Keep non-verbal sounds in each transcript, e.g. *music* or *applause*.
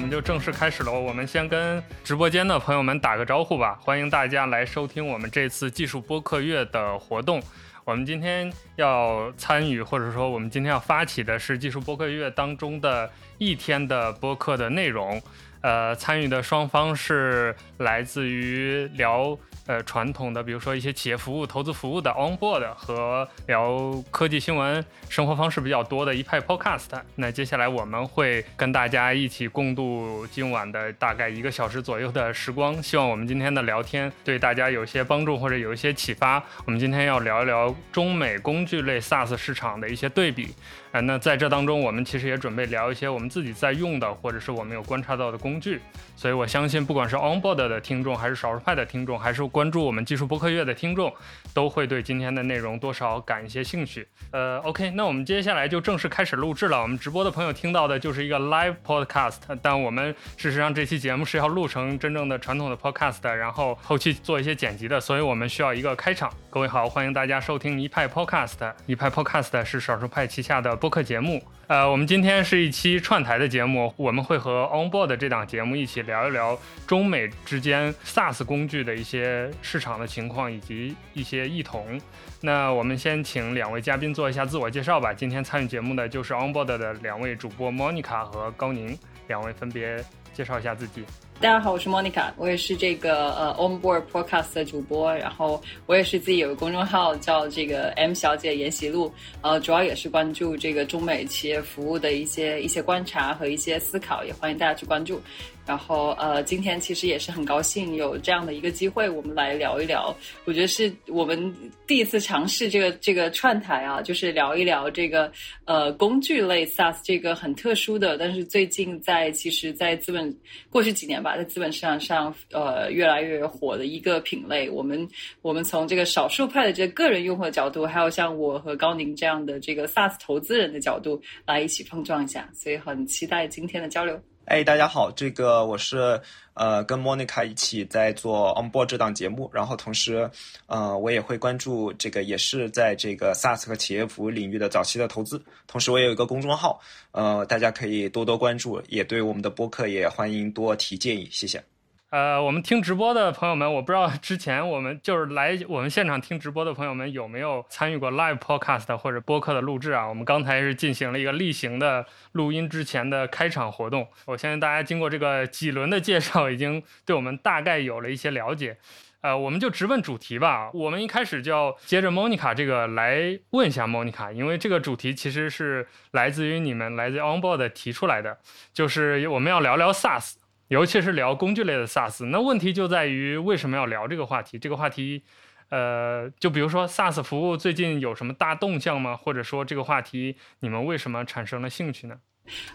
我们就正式开始了。我们先跟直播间的朋友们打个招呼吧，欢迎大家来收听我们这次技术播客月的活动。我们今天要参与，或者说我们今天要发起的是技术播客月当中的一天的播客的内容。呃，参与的双方是来自于聊。呃，传统的比如说一些企业服务、投资服务的 Onboard 和聊科技新闻、生活方式比较多的一派 Podcast。那接下来我们会跟大家一起共度今晚的大概一个小时左右的时光。希望我们今天的聊天对大家有些帮助或者有一些启发。我们今天要聊一聊中美工具类 SaaS 市场的一些对比。呃，那在这当中，我们其实也准备聊一些我们自己在用的，或者是我们有观察到的工具。所以我相信，不管是 Onboard 的听众，还是少数派的听众，还是关注我们技术播客月的听众，都会对今天的内容多少感一些兴趣。呃，OK，那我们接下来就正式开始录制了。我们直播的朋友听到的就是一个 live podcast，但我们事实上这期节目是要录成真正的传统的 podcast，然后后期做一些剪辑的，所以我们需要一个开场。各位好，欢迎大家收听一派 podcast。一派 podcast 是少数派旗下的。播客节目，呃，我们今天是一期串台的节目，我们会和 Onboard 这档节目一起聊一聊中美之间 SaaS 工具的一些市场的情况以及一些异同。那我们先请两位嘉宾做一下自我介绍吧。今天参与节目的就是 Onboard 的两位主播 Monica 和高宁，两位分别介绍一下自己。大家好，我是 Monica，我也是这个呃 Onboard Podcast 的主播，然后我也是自己有个公众号叫这个 M 小姐研习录，呃，主要也是关注这个中美企业服务的一些一些观察和一些思考，也欢迎大家去关注。然后呃，今天其实也是很高兴有这样的一个机会，我们来聊一聊。我觉得是我们第一次尝试这个这个串台啊，就是聊一聊这个呃工具类 SaaS 这个很特殊的，但是最近在其实，在资本过去几年吧，在资本市场上呃越来越火的一个品类。我们我们从这个少数派的这个个人用户的角度，还有像我和高宁这样的这个 SaaS 投资人的角度来一起碰撞一下，所以很期待今天的交流。哎，大家好，这个我是呃跟 Monica 一起在做 Onboard 这档节目，然后同时，呃我也会关注这个也是在这个 SaaS 和企业服务领域的早期的投资，同时我也有一个公众号，呃大家可以多多关注，也对我们的播客也欢迎多提建议，谢谢。呃，我们听直播的朋友们，我不知道之前我们就是来我们现场听直播的朋友们有没有参与过 live podcast 或者播客的录制啊？我们刚才是进行了一个例行的录音之前的开场活动。我相信大家经过这个几轮的介绍，已经对我们大概有了一些了解。呃，我们就直问主题吧。我们一开始就要接着 Monica 这个来问一下 Monica，因为这个主题其实是来自于你们来自 Onboard 提出来的，就是我们要聊聊 SaaS。尤其是聊工具类的 SaaS，那问题就在于为什么要聊这个话题？这个话题，呃，就比如说 SaaS 服务最近有什么大动向吗？或者说这个话题你们为什么产生了兴趣呢？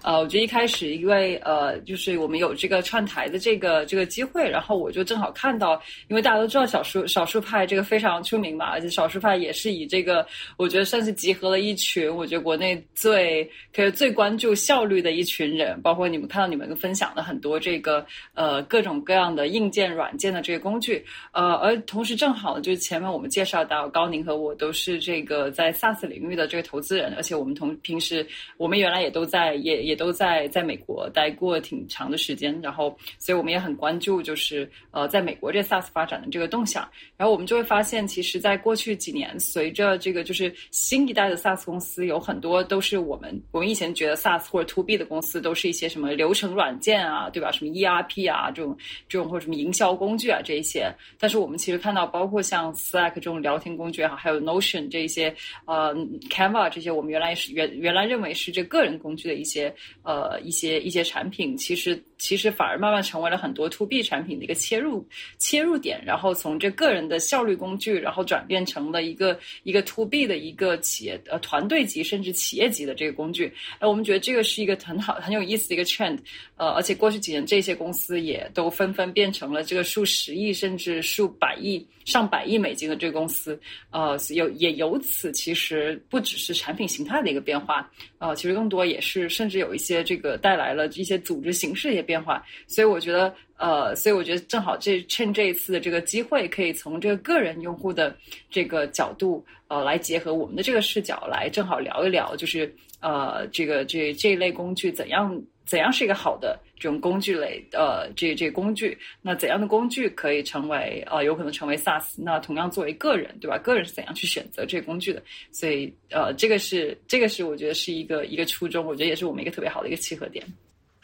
呃，我觉得一开始因为呃，就是我们有这个串台的这个这个机会，然后我就正好看到，因为大家都知道少数少数派这个非常出名嘛，而且少数派也是以这个，我觉得算是集合了一群，我觉得国内最可以最关注效率的一群人，包括你们看到你们分享的很多这个呃各种各样的硬件软件的这个工具，呃，而同时正好就是前面我们介绍到高宁和我都是这个在 SaaS 领域的这个投资人，而且我们同平时我们原来也都在。也也都在在美国待过挺长的时间，然后，所以我们也很关注，就是呃，在美国这 SaaS 发展的这个动向。然后我们就会发现，其实，在过去几年，随着这个就是新一代的 SaaS 公司，有很多都是我们我们以前觉得 SaaS 或者 To B 的公司，都是一些什么流程软件啊，对吧？什么 ERP 啊，这种这种或者什么营销工具啊，这一些。但是我们其实看到，包括像 Slack 这种聊天工具也好，还有 Notion 这一些，呃，Canva 这些，我们原来是原原来认为是这个人工具的一些。些呃一些一些产品，其实其实反而慢慢成为了很多 to B 产品的一个切入切入点，然后从这个人的效率工具，然后转变成了一个一个 to B 的一个企业呃团队级甚至企业级的这个工具。哎，我们觉得这个是一个很好很有意思的一个 trend，呃，而且过去几年这些公司也都纷纷变成了这个数十亿甚至数百亿。上百亿美金的这个公司，呃，有也由此其实不只是产品形态的一个变化，呃，其实更多也是甚至有一些这个带来了一些组织形式的一些变化。所以我觉得，呃，所以我觉得正好这趁这一次的这个机会，可以从这个个人用户的这个角度，呃，来结合我们的这个视角，来正好聊一聊，就是呃，这个这这一类工具怎样。怎样是一个好的这种工具类呃这这工具？那怎样的工具可以成为呃有可能成为 SaaS？那同样作为个人对吧？个人是怎样去选择这个工具的？所以呃这个是这个是我觉得是一个一个初衷，我觉得也是我们一个特别好的一个契合点。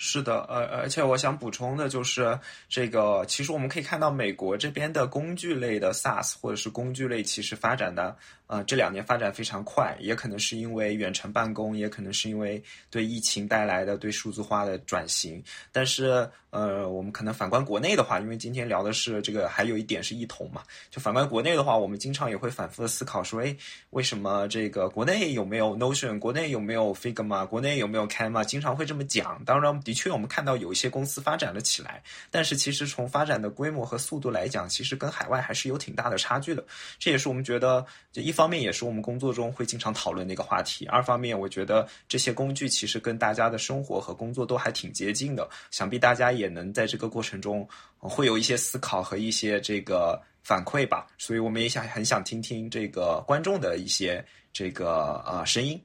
是的，呃，而且我想补充的就是，这个其实我们可以看到美国这边的工具类的 SaaS 或者是工具类，其实发展的。呃，这两年发展非常快，也可能是因为远程办公，也可能是因为对疫情带来的对数字化的转型。但是，呃，我们可能反观国内的话，因为今天聊的是这个，还有一点是异同嘛。就反观国内的话，我们经常也会反复的思考说，哎，为什么这个国内有没有 Notion，国内有没有 Figma，国内有没有 Canva？经常会这么讲。当然，的确我们看到有一些公司发展了起来，但是其实从发展的规模和速度来讲，其实跟海外还是有挺大的差距的。这也是我们觉得，就一方。方面也是我们工作中会经常讨论的一个话题。二方面，我觉得这些工具其实跟大家的生活和工作都还挺接近的，想必大家也能在这个过程中会有一些思考和一些这个反馈吧。所以我们也想很想听听这个观众的一些这个呃声音。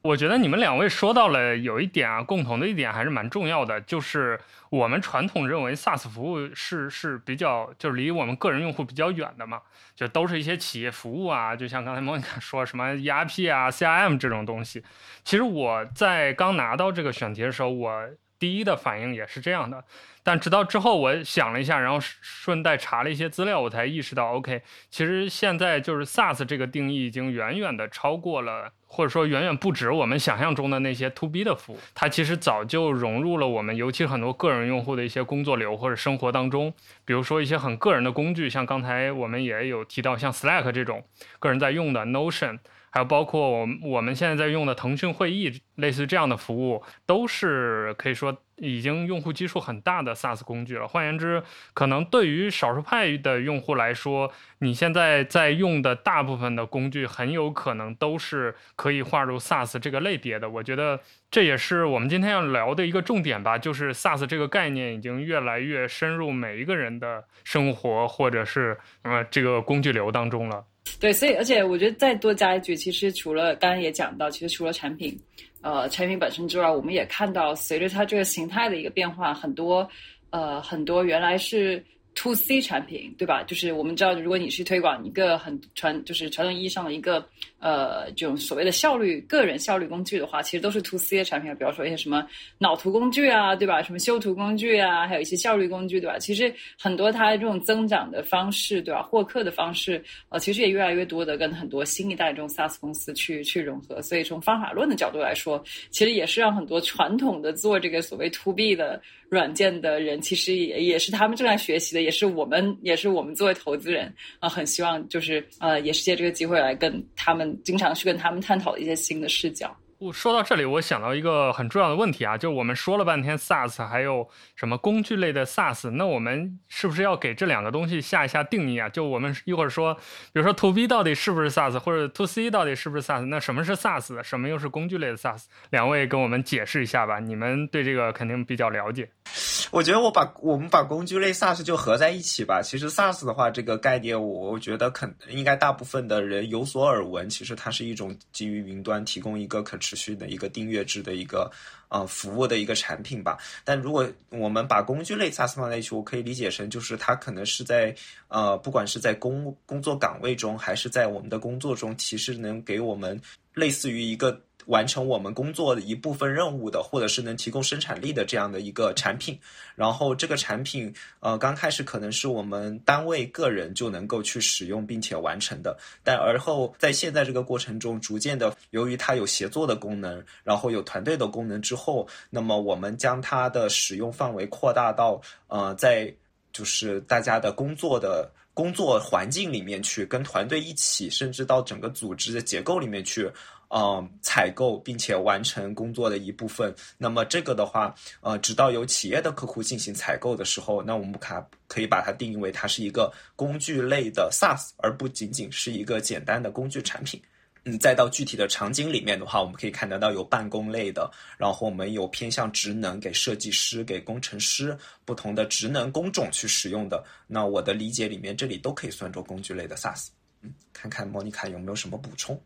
我觉得你们两位说到了有一点啊，共同的一点还是蛮重要的，就是我们传统认为 SaaS 服务是是比较就是离我们个人用户比较远的嘛，就都是一些企业服务啊，就像刚才 *laughs* 莫妮卡说什么 ERP 啊、CRM 这种东西。其实我在刚拿到这个选题的时候，我第一的反应也是这样的。但直到之后，我想了一下，然后顺带查了一些资料，我才意识到，OK，其实现在就是 SaaS 这个定义已经远远的超过了，或者说远远不止我们想象中的那些 To B 的服务，它其实早就融入了我们，尤其很多个人用户的一些工作流或者生活当中。比如说一些很个人的工具，像刚才我们也有提到，像 Slack 这种个人在用的 Notion，还有包括我们我们现在在用的腾讯会议，类似这样的服务，都是可以说。已经用户基数很大的 SaaS 工具了。换言之，可能对于少数派的用户来说，你现在在用的大部分的工具，很有可能都是可以划入 SaaS 这个类别的。我觉得这也是我们今天要聊的一个重点吧，就是 SaaS 这个概念已经越来越深入每一个人的生活，或者是呃这个工具流当中了。对，所以而且我觉得再多加一句，其实除了刚刚也讲到，其实除了产品。呃，产品本身之外，我们也看到，随着它这个形态的一个变化，很多，呃，很多原来是。to C 产品，对吧？就是我们知道，如果你是推广一个很传，就是传统意义上的一个呃这种所谓的效率个人效率工具的话，其实都是 to C 的产品。比方说一些什么脑图工具啊，对吧？什么修图工具啊，还有一些效率工具，对吧？其实很多它这种增长的方式，对吧？获客的方式，呃，其实也越来越多的跟很多新一代这种 SaaS 公司去去融合。所以从方法论的角度来说，其实也是让很多传统的做这个所谓 to B 的。软件的人其实也也是他们正在学习的，也是我们也是我们作为投资人啊，很希望就是呃，也是借这个机会来跟他们经常去跟他们探讨一些新的视角。我说到这里，我想到一个很重要的问题啊，就我们说了半天 SaaS，还有什么工具类的 SaaS，那我们是不是要给这两个东西下一下定义啊？就我们一会儿说，比如说 To B 到底是不是 SaaS，或者 To C 到底是不是 SaaS？那什么是 SaaS？什么又是工具类的 SaaS？两位跟我们解释一下吧，你们对这个肯定比较了解。*laughs* 我觉得我把我们把工具类 SaaS 就合在一起吧。其实 SaaS 的话，这个概念我觉得肯应该大部分的人有所耳闻。其实它是一种基于云端提供一个可持续的一个订阅制的一个呃服务的一个产品吧。但如果我们把工具类 SaaS 放在一起，我可以理解成就是它可能是在呃不管是在工工作岗位中，还是在我们的工作中，其实能给我们类似于一个。完成我们工作的一部分任务的，或者是能提供生产力的这样的一个产品，然后这个产品，呃，刚开始可能是我们单位个人就能够去使用并且完成的，但而后在现在这个过程中，逐渐的，由于它有协作的功能，然后有团队的功能之后，那么我们将它的使用范围扩大到，呃，在就是大家的工作的工作环境里面去，跟团队一起，甚至到整个组织的结构里面去。嗯，采购并且完成工作的一部分。那么这个的话，呃，直到有企业的客户进行采购的时候，那我们可可以把它定义为它是一个工具类的 SaaS，而不仅仅是一个简单的工具产品。嗯，再到具体的场景里面的话，我们可以看得到有办公类的，然后我们有偏向职能给设计师、给工程师不同的职能工种去使用的。那我的理解里面，这里都可以算作工具类的 SaaS。嗯，看看莫妮卡有没有什么补充。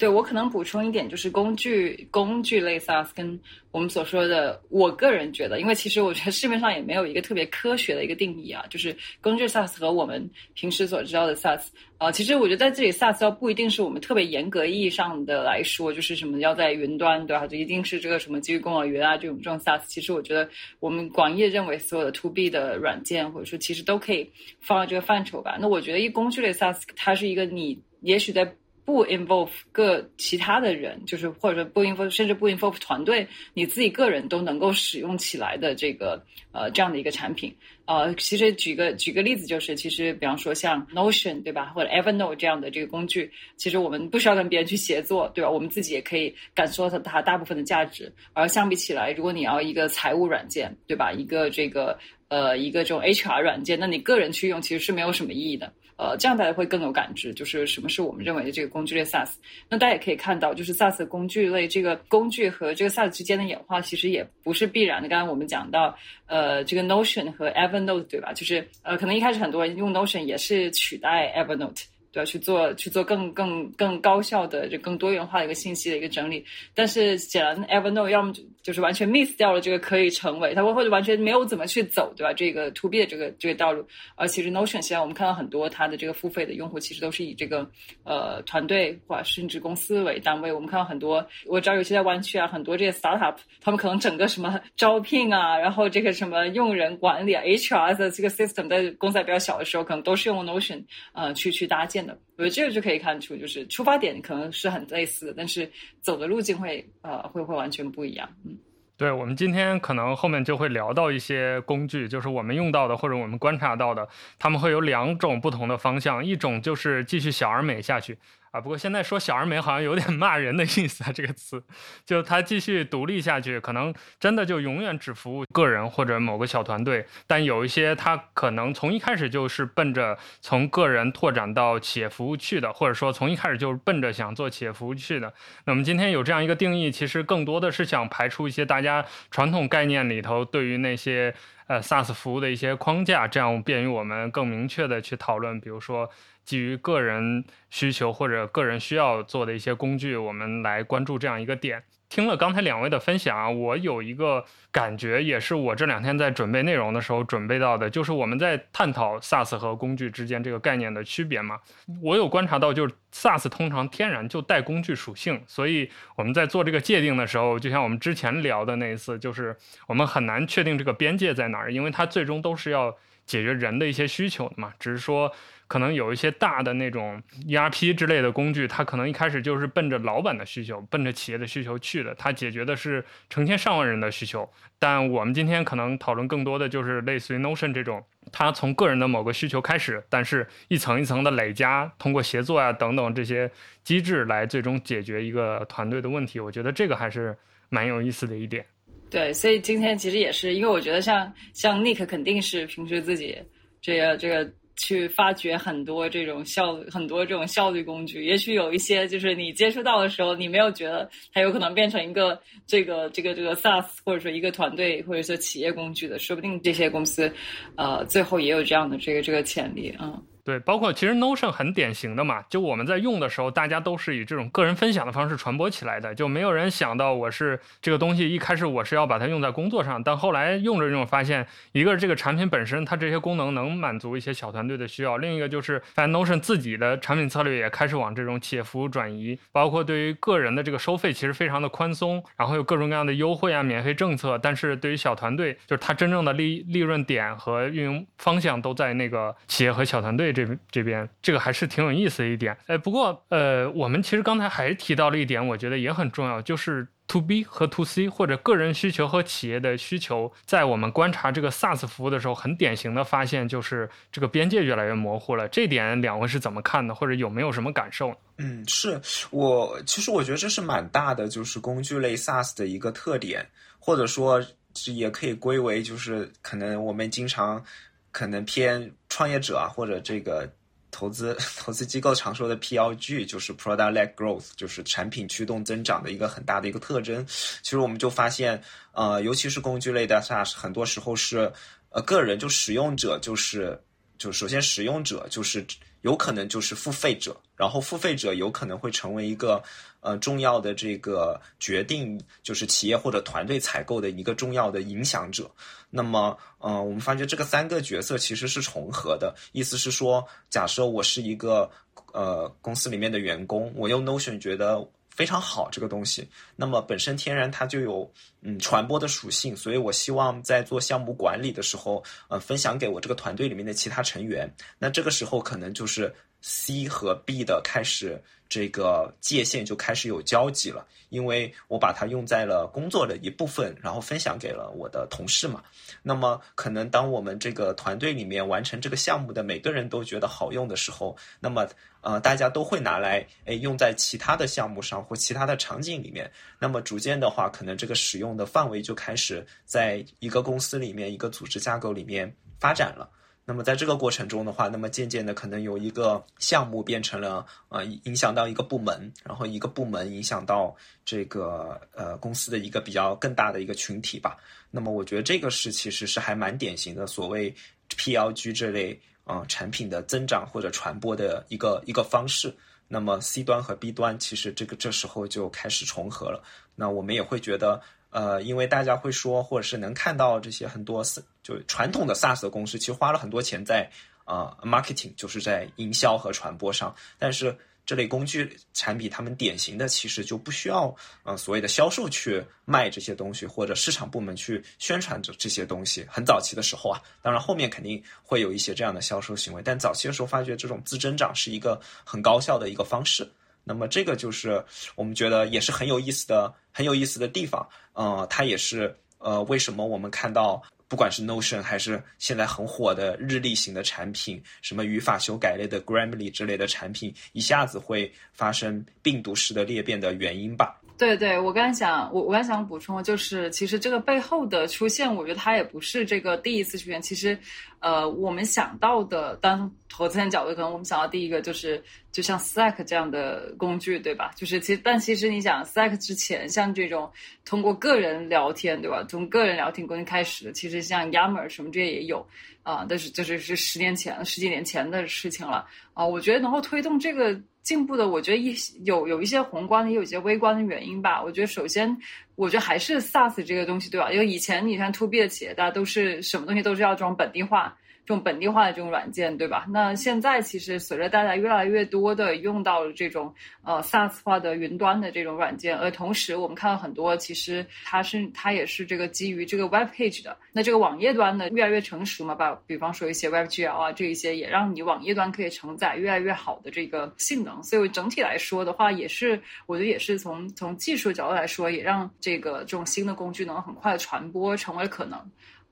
对我可能补充一点，就是工具工具类 SaaS 跟我们所说的，我个人觉得，因为其实我觉得市面上也没有一个特别科学的一个定义啊，就是工具 SaaS 和我们平时所知道的 SaaS 啊，其实我觉得在这里 SaaS 要不一定是我们特别严格意义上的来说，就是什么要在云端对吧？就一定是这个什么基于公有云啊这种这种 SaaS，其实我觉得我们广义认为所有的 To B 的软件或者说其实都可以放到这个范畴吧。那我觉得一工具类 SaaS 它是一个你也许在不 involve 各其他的人，就是或者说不 involve 甚至不 involve 团队，你自己个人都能够使用起来的这个呃这样的一个产品。呃，其实举个举个例子，就是其实比方说像 Notion 对吧，或者 Evernote 这样的这个工具，其实我们不需要跟别人去协作，对吧？我们自己也可以感受到它大部分的价值。而相比起来，如果你要一个财务软件，对吧？一个这个呃一个这种 HR 软件，那你个人去用其实是没有什么意义的。呃，这样大家会更有感知，就是什么是我们认为的这个工具类 SaaS。那大家也可以看到，就是 SaaS 工具类这个工具和这个 SaaS 之间的演化，其实也不是必然的。刚刚我们讲到，呃，这个 Notion 和 Evernote 对吧？就是呃，可能一开始很多人用 Notion 也是取代 Evernote。对，去做去做更更更高效的、就更多元化的一个信息的一个整理。但是显然，Evernote 要么就就是完全 miss 掉了这个可以成为，它或者完全没有怎么去走，对吧？这个 To B 的这个这个道路。而其实 Notion 现在我们看到很多它的这个付费的用户，其实都是以这个呃团队或甚至公司为单位。我们看到很多，我知道有些在湾区啊，很多这些 startup，他们可能整个什么招聘啊，然后这个什么用人管理啊，HR 的这个 system，在公司还比较小的时候，可能都是用 Notion 呃去去搭建。我觉得这个就可以看出，就是出发点可能是很类似的，但是走的路径会呃会会完全不一样。嗯，对，我们今天可能后面就会聊到一些工具，就是我们用到的或者我们观察到的，他们会有两种不同的方向，一种就是继续小而美下去。啊，不过现在说小而美好像有点骂人的意思啊，这个词，就它继续独立下去，可能真的就永远只服务个人或者某个小团队。但有一些它可能从一开始就是奔着从个人拓展到企业服务去的，或者说从一开始就是奔着想做企业服务去的。那我们今天有这样一个定义，其实更多的是想排除一些大家传统概念里头对于那些呃 SaaS 服务的一些框架，这样便于我们更明确的去讨论，比如说。基于个人需求或者个人需要做的一些工具，我们来关注这样一个点。听了刚才两位的分享啊，我有一个感觉，也是我这两天在准备内容的时候准备到的，就是我们在探讨 SaaS 和工具之间这个概念的区别嘛。我有观察到，就是 SaaS 通常天然就带工具属性，所以我们在做这个界定的时候，就像我们之前聊的那一次，就是我们很难确定这个边界在哪儿，因为它最终都是要解决人的一些需求的嘛，只是说。可能有一些大的那种 ERP 之类的工具，它可能一开始就是奔着老板的需求、奔着企业的需求去的，它解决的是成千上万人的需求。但我们今天可能讨论更多的就是类似于 Notion 这种，它从个人的某个需求开始，但是一层一层的累加，通过协作啊等等这些机制来最终解决一个团队的问题。我觉得这个还是蛮有意思的一点。对，所以今天其实也是因为我觉得像像 Nick 肯定是平时自己这个这个。去发掘很多这种效很多这种效率工具，也许有一些就是你接触到的时候，你没有觉得它有可能变成一个这个这个这个 SaaS 或者说一个团队或者说企业工具的，说不定这些公司，呃，最后也有这样的这个这个潜力嗯。对，包括其实 Notion 很典型的嘛，就我们在用的时候，大家都是以这种个人分享的方式传播起来的，就没有人想到我是这个东西一开始我是要把它用在工作上，但后来用着用着发现，一个是这个产品本身它这些功能能满足一些小团队的需要，另一个就是发现 Notion 自己的产品策略也开始往这种企业服务转移，包括对于个人的这个收费其实非常的宽松，然后有各种各样的优惠啊、免费政策，但是对于小团队，就是它真正的利利润点和运营方向都在那个企业和小团队这这边。这个还是挺有意思的一点，哎，不过呃，我们其实刚才还提到了一点，我觉得也很重要，就是 to B 和 to C 或者个人需求和企业的需求，在我们观察这个 SaaS 服务的时候，很典型的发现就是这个边界越来越模糊了。这点两位是怎么看的，或者有没有什么感受？嗯，是我其实我觉得这是蛮大的，就是工具类 SaaS 的一个特点，或者说也可以归为就是可能我们经常可能偏创业者啊，或者这个。投资 *laughs* 投资机构常说的 PLG 就是 Product Led Growth，就是产品驱动增长的一个很大的一个特征。其实我们就发现，呃，尤其是工具类的 SaaS，很多时候是呃个人就使用者就是就首先使用者就是有可能就是付费者，然后付费者有可能会成为一个呃重要的这个决定，就是企业或者团队采购的一个重要的影响者。那么，呃，我们发觉这个三个角色其实是重合的，意思是说，假设我是一个呃公司里面的员工，我用 Notion 觉得。非常好，这个东西，那么本身天然它就有嗯传播的属性，所以我希望在做项目管理的时候，呃，分享给我这个团队里面的其他成员。那这个时候可能就是 C 和 B 的开始，这个界限就开始有交集了，因为我把它用在了工作的一部分，然后分享给了我的同事嘛。那么可能当我们这个团队里面完成这个项目的每个人都觉得好用的时候，那么。呃，大家都会拿来诶用在其他的项目上或其他的场景里面。那么逐渐的话，可能这个使用的范围就开始在一个公司里面、一个组织架构里面发展了。那么在这个过程中的话，那么渐渐的可能有一个项目变成了呃影响到一个部门，然后一个部门影响到这个呃公司的一个比较更大的一个群体吧。那么我觉得这个是其实是还蛮典型的所谓 PLG 这类。啊，产品的增长或者传播的一个一个方式。那么 C 端和 B 端其实这个这时候就开始重合了。那我们也会觉得，呃，因为大家会说，或者是能看到这些很多就传统的 SaaS 的公司，其实花了很多钱在啊 marketing，就是在营销和传播上，但是。这类工具产品，他们典型的其实就不需要，呃，所谓的销售去卖这些东西，或者市场部门去宣传这这些东西。很早期的时候啊，当然后面肯定会有一些这样的销售行为，但早期的时候发觉这种自增长是一个很高效的一个方式。那么这个就是我们觉得也是很有意思的、很有意思的地方。呃，它也是呃，为什么我们看到。不管是 Notion 还是现在很火的日历型的产品，什么语法修改类的 Grammarly 之类的产品，一下子会发生病毒式的裂变的原因吧？对对，我刚想，我我刚想补充，就是其实这个背后的出现，我觉得它也不是这个第一次出现。其实，呃，我们想到的，当投资人角度，可能我们想到第一个就是，就像 Slack 这样的工具，对吧？就是其实，但其实你想，Slack 之前像这种通过个人聊天，对吧？从个人聊天工具开始的，其实像 Yammer 什么这些也有。啊，但是就是是十年前、十几年前的事情了啊！我觉得能够推动这个进步的，我觉得一有有一些宏观的，也有一些微观的原因吧。我觉得首先，我觉得还是 SaaS 这个东西，对吧？因为以前你看 To B 的企业，大家都是什么东西都是要装本地化。用本地化的这种软件，对吧？那现在其实随着大家越来越多的用到了这种呃 SaaS 化的云端的这种软件，而同时我们看到很多其实它是它也是这个基于这个 Web Page 的。那这个网页端呢越来越成熟嘛，把比方说一些 WebGL 啊这一些也让你网页端可以承载越来越好的这个性能。所以整体来说的话，也是我觉得也是从从技术角度来说，也让这个这种新的工具能很快的传播成为可能。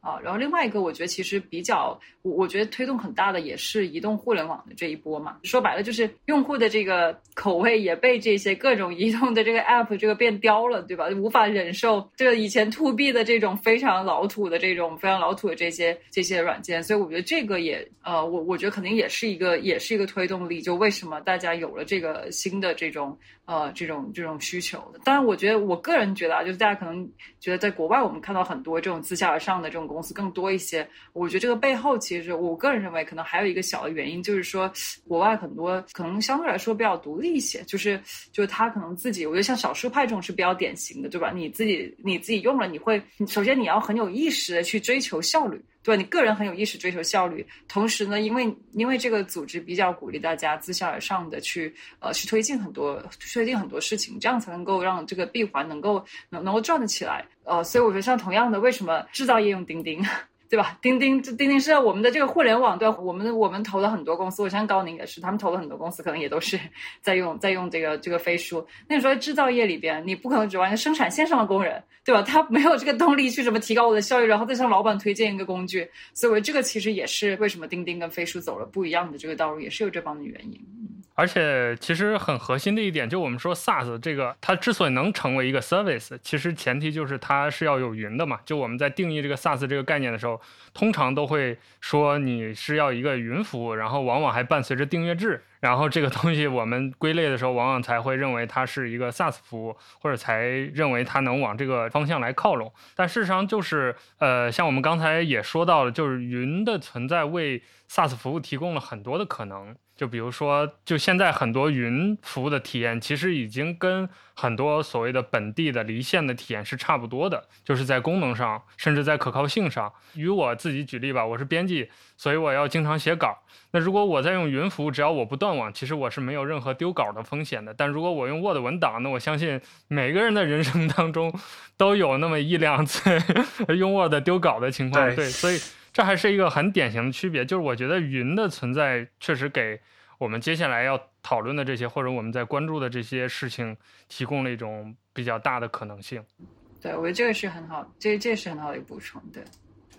啊，然后另外一个，我觉得其实比较，我觉得推动很大的也是移动互联网的这一波嘛。说白了就是用户的这个口味也被这些各种移动的这个 app 这个变刁了，对吧？无法忍受这个以前 to B 的这种非常老土的这种非常老土的这些这些软件，所以我觉得这个也呃，我我觉得肯定也是一个也是一个推动力。就为什么大家有了这个新的这种呃这种这种需求？当然，我觉得我个人觉得啊，就是大家可能觉得在国外我们看到很多这种自下而上的这种。公司更多一些，我觉得这个背后其实就是我个人认为可能还有一个小的原因，就是说国外很多可能相对来说比较独立一些，就是就是他可能自己，我觉得像少数派这种是比较典型的，对吧？你自己你自己用了，你会首先你要很有意识的去追求效率。对你个人很有意识追求效率，同时呢，因为因为这个组织比较鼓励大家自下而上的去呃去推进很多推进很多事情，这样才能够让这个闭环能够能能够转得起来。呃，所以我觉得像同样的，为什么制造业用钉钉？对吧？钉钉，钉钉是我们的这个互联网，对我们我们投了很多公司，我相信高宁也是，他们投了很多公司，可能也都是 *laughs* 在用在用这个这个飞书。那你说制造业里边，你不可能指望生产线上的工人，对吧？他没有这个动力去什么提高我的效率，然后再向老板推荐一个工具。所以这个其实也是为什么钉钉跟飞书走了不一样的这个道路，也是有这方面的原因。而且其实很核心的一点，就我们说 SaaS 这个，它之所以能成为一个 service，其实前提就是它是要有云的嘛。就我们在定义这个 SaaS 这个概念的时候，通常都会说你是要一个云服务，然后往往还伴随着订阅制，然后这个东西我们归类的时候，往往才会认为它是一个 SaaS 服务，或者才认为它能往这个方向来靠拢。但事实上就是，呃，像我们刚才也说到了，就是云的存在为 SaaS 服务提供了很多的可能。就比如说，就现在很多云服务的体验，其实已经跟很多所谓的本地的离线的体验是差不多的，就是在功能上，甚至在可靠性上。与我自己举例吧，我是编辑，所以我要经常写稿。那如果我在用云服务，只要我不断网，其实我是没有任何丢稿的风险的。但如果我用 Word 文档，那我相信每个人的人生当中都有那么一两次 *laughs* 用 Word 丢稿的情况。对，所以。这还是一个很典型的区别，就是我觉得云的存在确实给我们接下来要讨论的这些，或者我们在关注的这些事情，提供了一种比较大的可能性。对，我觉得这个是很好，这这是很好的一个补充。对，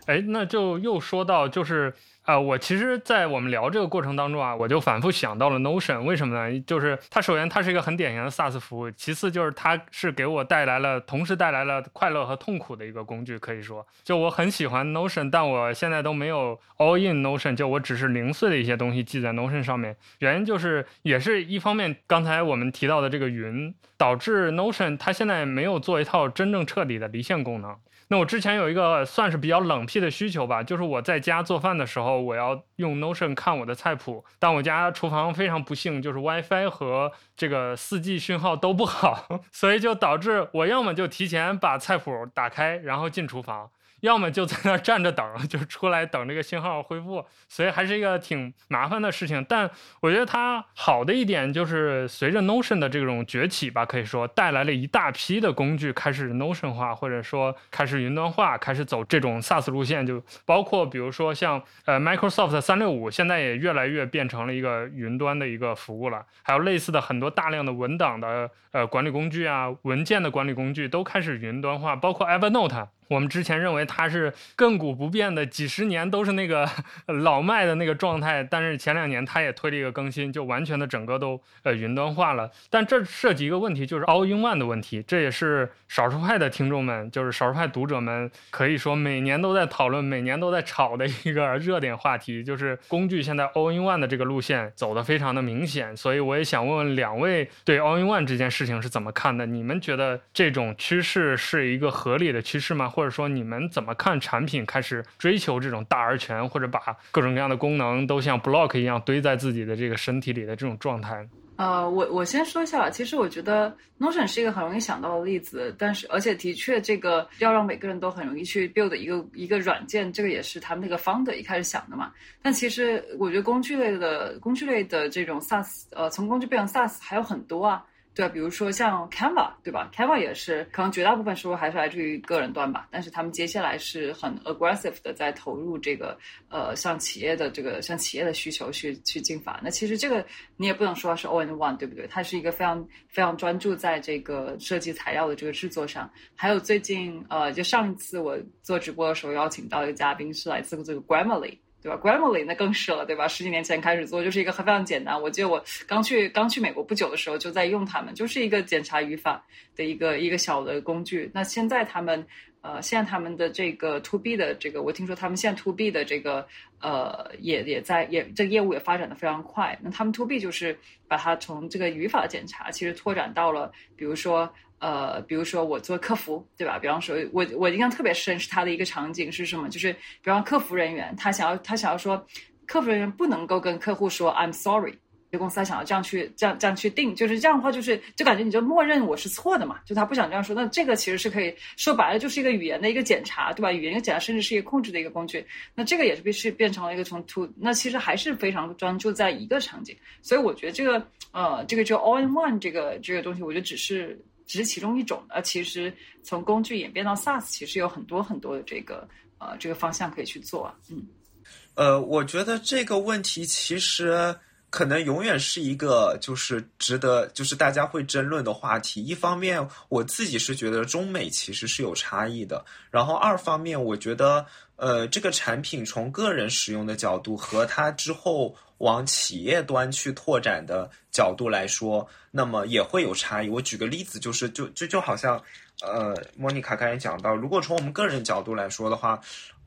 哎，那就又说到就是。啊，我其实，在我们聊这个过程当中啊，我就反复想到了 Notion，为什么呢？就是它首先它是一个很典型的 SaaS 服务，其次就是它是给我带来了，同时带来了快乐和痛苦的一个工具。可以说，就我很喜欢 Notion，但我现在都没有 All in Notion，就我只是零碎的一些东西记在 Notion 上面。原因就是，也是一方面，刚才我们提到的这个云，导致 Notion 它现在没有做一套真正彻底的离线功能。那我之前有一个算是比较冷僻的需求吧，就是我在家做饭的时候，我要用 Notion 看我的菜谱，但我家厨房非常不幸，就是 WiFi 和这个 4G 讯号都不好，*laughs* 所以就导致我要么就提前把菜谱打开，然后进厨房。要么就在那儿站着等，就出来等这个信号恢复，所以还是一个挺麻烦的事情。但我觉得它好的一点就是，随着 Notion 的这种崛起吧，可以说带来了一大批的工具开始 Notion 化，或者说开始云端化，开始走这种 SaaS 路线。就包括比如说像呃 Microsoft 三六五，现在也越来越变成了一个云端的一个服务了。还有类似的很多大量的文档的呃管理工具啊，文件的管理工具都开始云端化，包括 Evernote。我们之前认为它是亘古不变的，几十年都是那个老迈的那个状态，但是前两年它也推了一个更新，就完全的整个都呃云端化了。但这涉及一个问题，就是 All in One 的问题，这也是少数派的听众们，就是少数派读者们可以说每年都在讨论、每年都在炒的一个热点话题，就是工具现在 All in One 的这个路线走的非常的明显。所以我也想问问两位对 All in One 这件事情是怎么看的？你们觉得这种趋势是一个合理的趋势吗？或者说你们怎么看产品开始追求这种大而全，或者把各种各样的功能都像 block 一样堆在自己的这个身体里的这种状态？呃，我我先说一下，其实我觉得 Notion 是一个很容易想到的例子，但是而且的确，这个要让每个人都很容易去 build 一个一个软件，这个也是他们那个 founder 一开始想的嘛。但其实我觉得工具类的工具类的这种 SaaS，呃，从工具变成 SaaS 还有很多啊。对，比如说像 Canva，对吧？Canva 也是，可能绝大部分收入还是来自于个人端吧。但是他们接下来是很 aggressive 的在投入这个，呃，像企业的这个，像企业的需求去去进发。那其实这个你也不能说是 all in one，对不对？它是一个非常非常专注在这个设计材料的这个制作上。还有最近，呃，就上一次我做直播的时候邀请到一个嘉宾是来自这个 Grammarly。对吧？Grammarly 那更是了，对吧？十几年前开始做，就是一个非常简单。我记得我刚去刚去美国不久的时候，就在用它们，就是一个检查语法的一个一个小的工具。那现在他们，呃，现在他们的这个 To B 的这个，我听说他们现在 To B 的这个，呃，也也在也这个业务也发展的非常快。那他们 To B 就是把它从这个语法检查，其实拓展到了，比如说。呃，比如说我做客服，对吧？比方说，我我印象特别深是他的一个场景是什么？就是比方客服人员，他想要他想要说，客服人员不能够跟客户说 I'm sorry，这公司他想要这样去这样这样去定，就是这样的话，就是就感觉你就默认我是错的嘛，就他不想这样说。那这个其实是可以说白了，就是一个语言的一个检查，对吧？语言的检查甚至是一个控制的一个工具。那这个也是必须变成了一个从 to，那其实还是非常专注在一个场景。所以我觉得这个呃，这个就 all in one 这个这个东西，我觉得只是。只是其中一种，呃，其实从工具演变到 SaaS，其实有很多很多的这个呃这个方向可以去做，嗯，呃，我觉得这个问题其实可能永远是一个就是值得就是大家会争论的话题。一方面，我自己是觉得中美其实是有差异的，然后二方面，我觉得呃这个产品从个人使用的角度和它之后。往企业端去拓展的角度来说，那么也会有差异。我举个例子，就是就就就好像，呃，莫妮卡刚才讲到，如果从我们个人角度来说的话，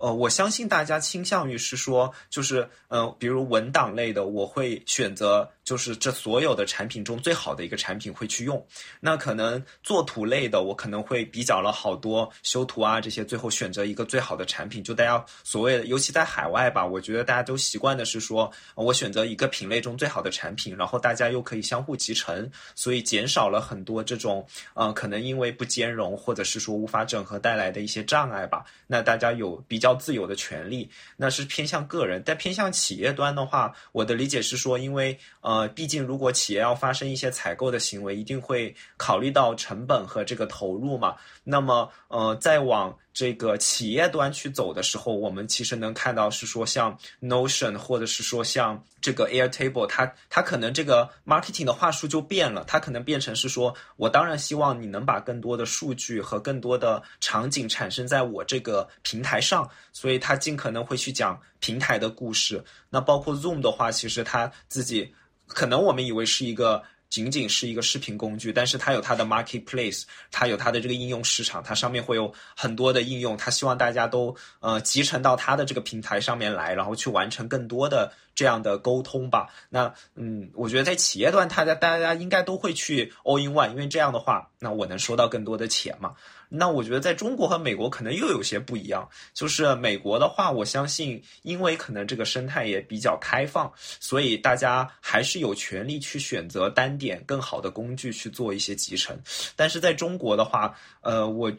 呃，我相信大家倾向于是说，就是呃，比如文档类的，我会选择就是这所有的产品中最好的一个产品会去用。那可能作图类的，我可能会比较了好多修图啊这些，最后选择一个最好的产品。就大家所谓的，尤其在海外吧，我觉得大家都习惯的是说，我选择一个品类中最好的产品，然后大家又可以相互集成，所以减少了很多这种呃，可能因为不兼容或者是说无法整合带来的一些障碍吧。那大家有比较。自由的权利，那是偏向个人；但偏向企业端的话，我的理解是说，因为呃，毕竟如果企业要发生一些采购的行为，一定会考虑到成本和这个投入嘛。那么呃，再往这个企业端去走的时候，我们其实能看到是说，像 Notion 或者是说像这个 Airtable，它它可能这个 marketing 的话术就变了，它可能变成是说，我当然希望你能把更多的数据和更多的场景产生在我这个平台上，所以它尽可能会去讲平台的故事。那包括 Zoom 的话，其实它自己可能我们以为是一个。仅仅是一个视频工具，但是它有它的 marketplace，它有它的这个应用市场，它上面会有很多的应用，它希望大家都呃集成到它的这个平台上面来，然后去完成更多的这样的沟通吧。那嗯，我觉得在企业端，大家大家应该都会去 all in one，因为这样的话，那我能收到更多的钱嘛。那我觉得在中国和美国可能又有些不一样，就是美国的话，我相信因为可能这个生态也比较开放，所以大家还是有权利去选择单点更好的工具去做一些集成。但是在中国的话，呃，我。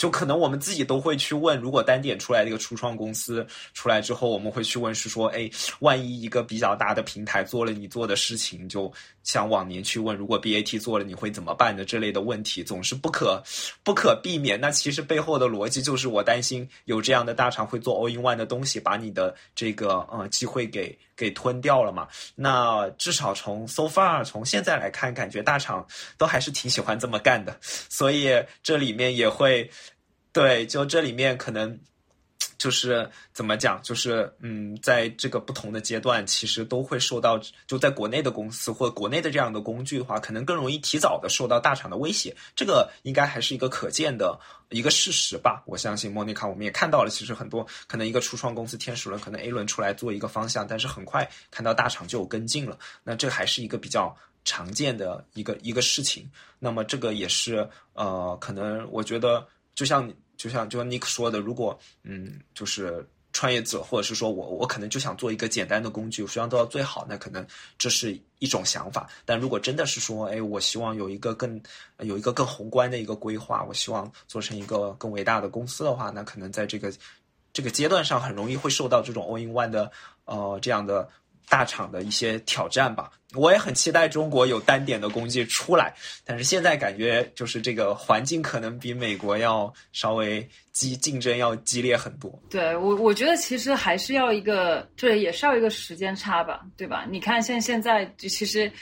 就可能我们自己都会去问，如果单点出来一个初创公司出来之后，我们会去问是说，哎，万一一个比较大的平台做了你做的事情，就像往年去问，如果 BAT 做了你会怎么办的这类的问题，总是不可不可避免。那其实背后的逻辑就是我担心有这样的大厂会做 all in one 的东西，把你的这个呃机会给给吞掉了嘛。那至少从 so far 从现在来看，感觉大厂都还是挺喜欢这么干的，所以这里面也会。对，就这里面可能就是怎么讲，就是嗯，在这个不同的阶段，其实都会受到，就在国内的公司或国内的这样的工具的话，可能更容易提早的受到大厂的威胁。这个应该还是一个可见的一个事实吧。我相信莫妮卡，我们也看到了，其实很多可能一个初创公司天使轮可能 A 轮出来做一个方向，但是很快看到大厂就有跟进了。那这还是一个比较常见的一个一个事情。那么这个也是呃，可能我觉得。就像就像就像尼克说的，如果嗯，就是创业者或者是说我我可能就想做一个简单的工具，我希望做到最好，那可能这是一种想法。但如果真的是说，哎，我希望有一个更有一个更宏观的一个规划，我希望做成一个更伟大的公司的话，那可能在这个这个阶段上很容易会受到这种 all in one 的呃这样的。大厂的一些挑战吧，我也很期待中国有单点的工具出来，但是现在感觉就是这个环境可能比美国要稍微激竞争要激烈很多。对我，我觉得其实还是要一个，对，也是要一个时间差吧，对吧？你看现现在其实。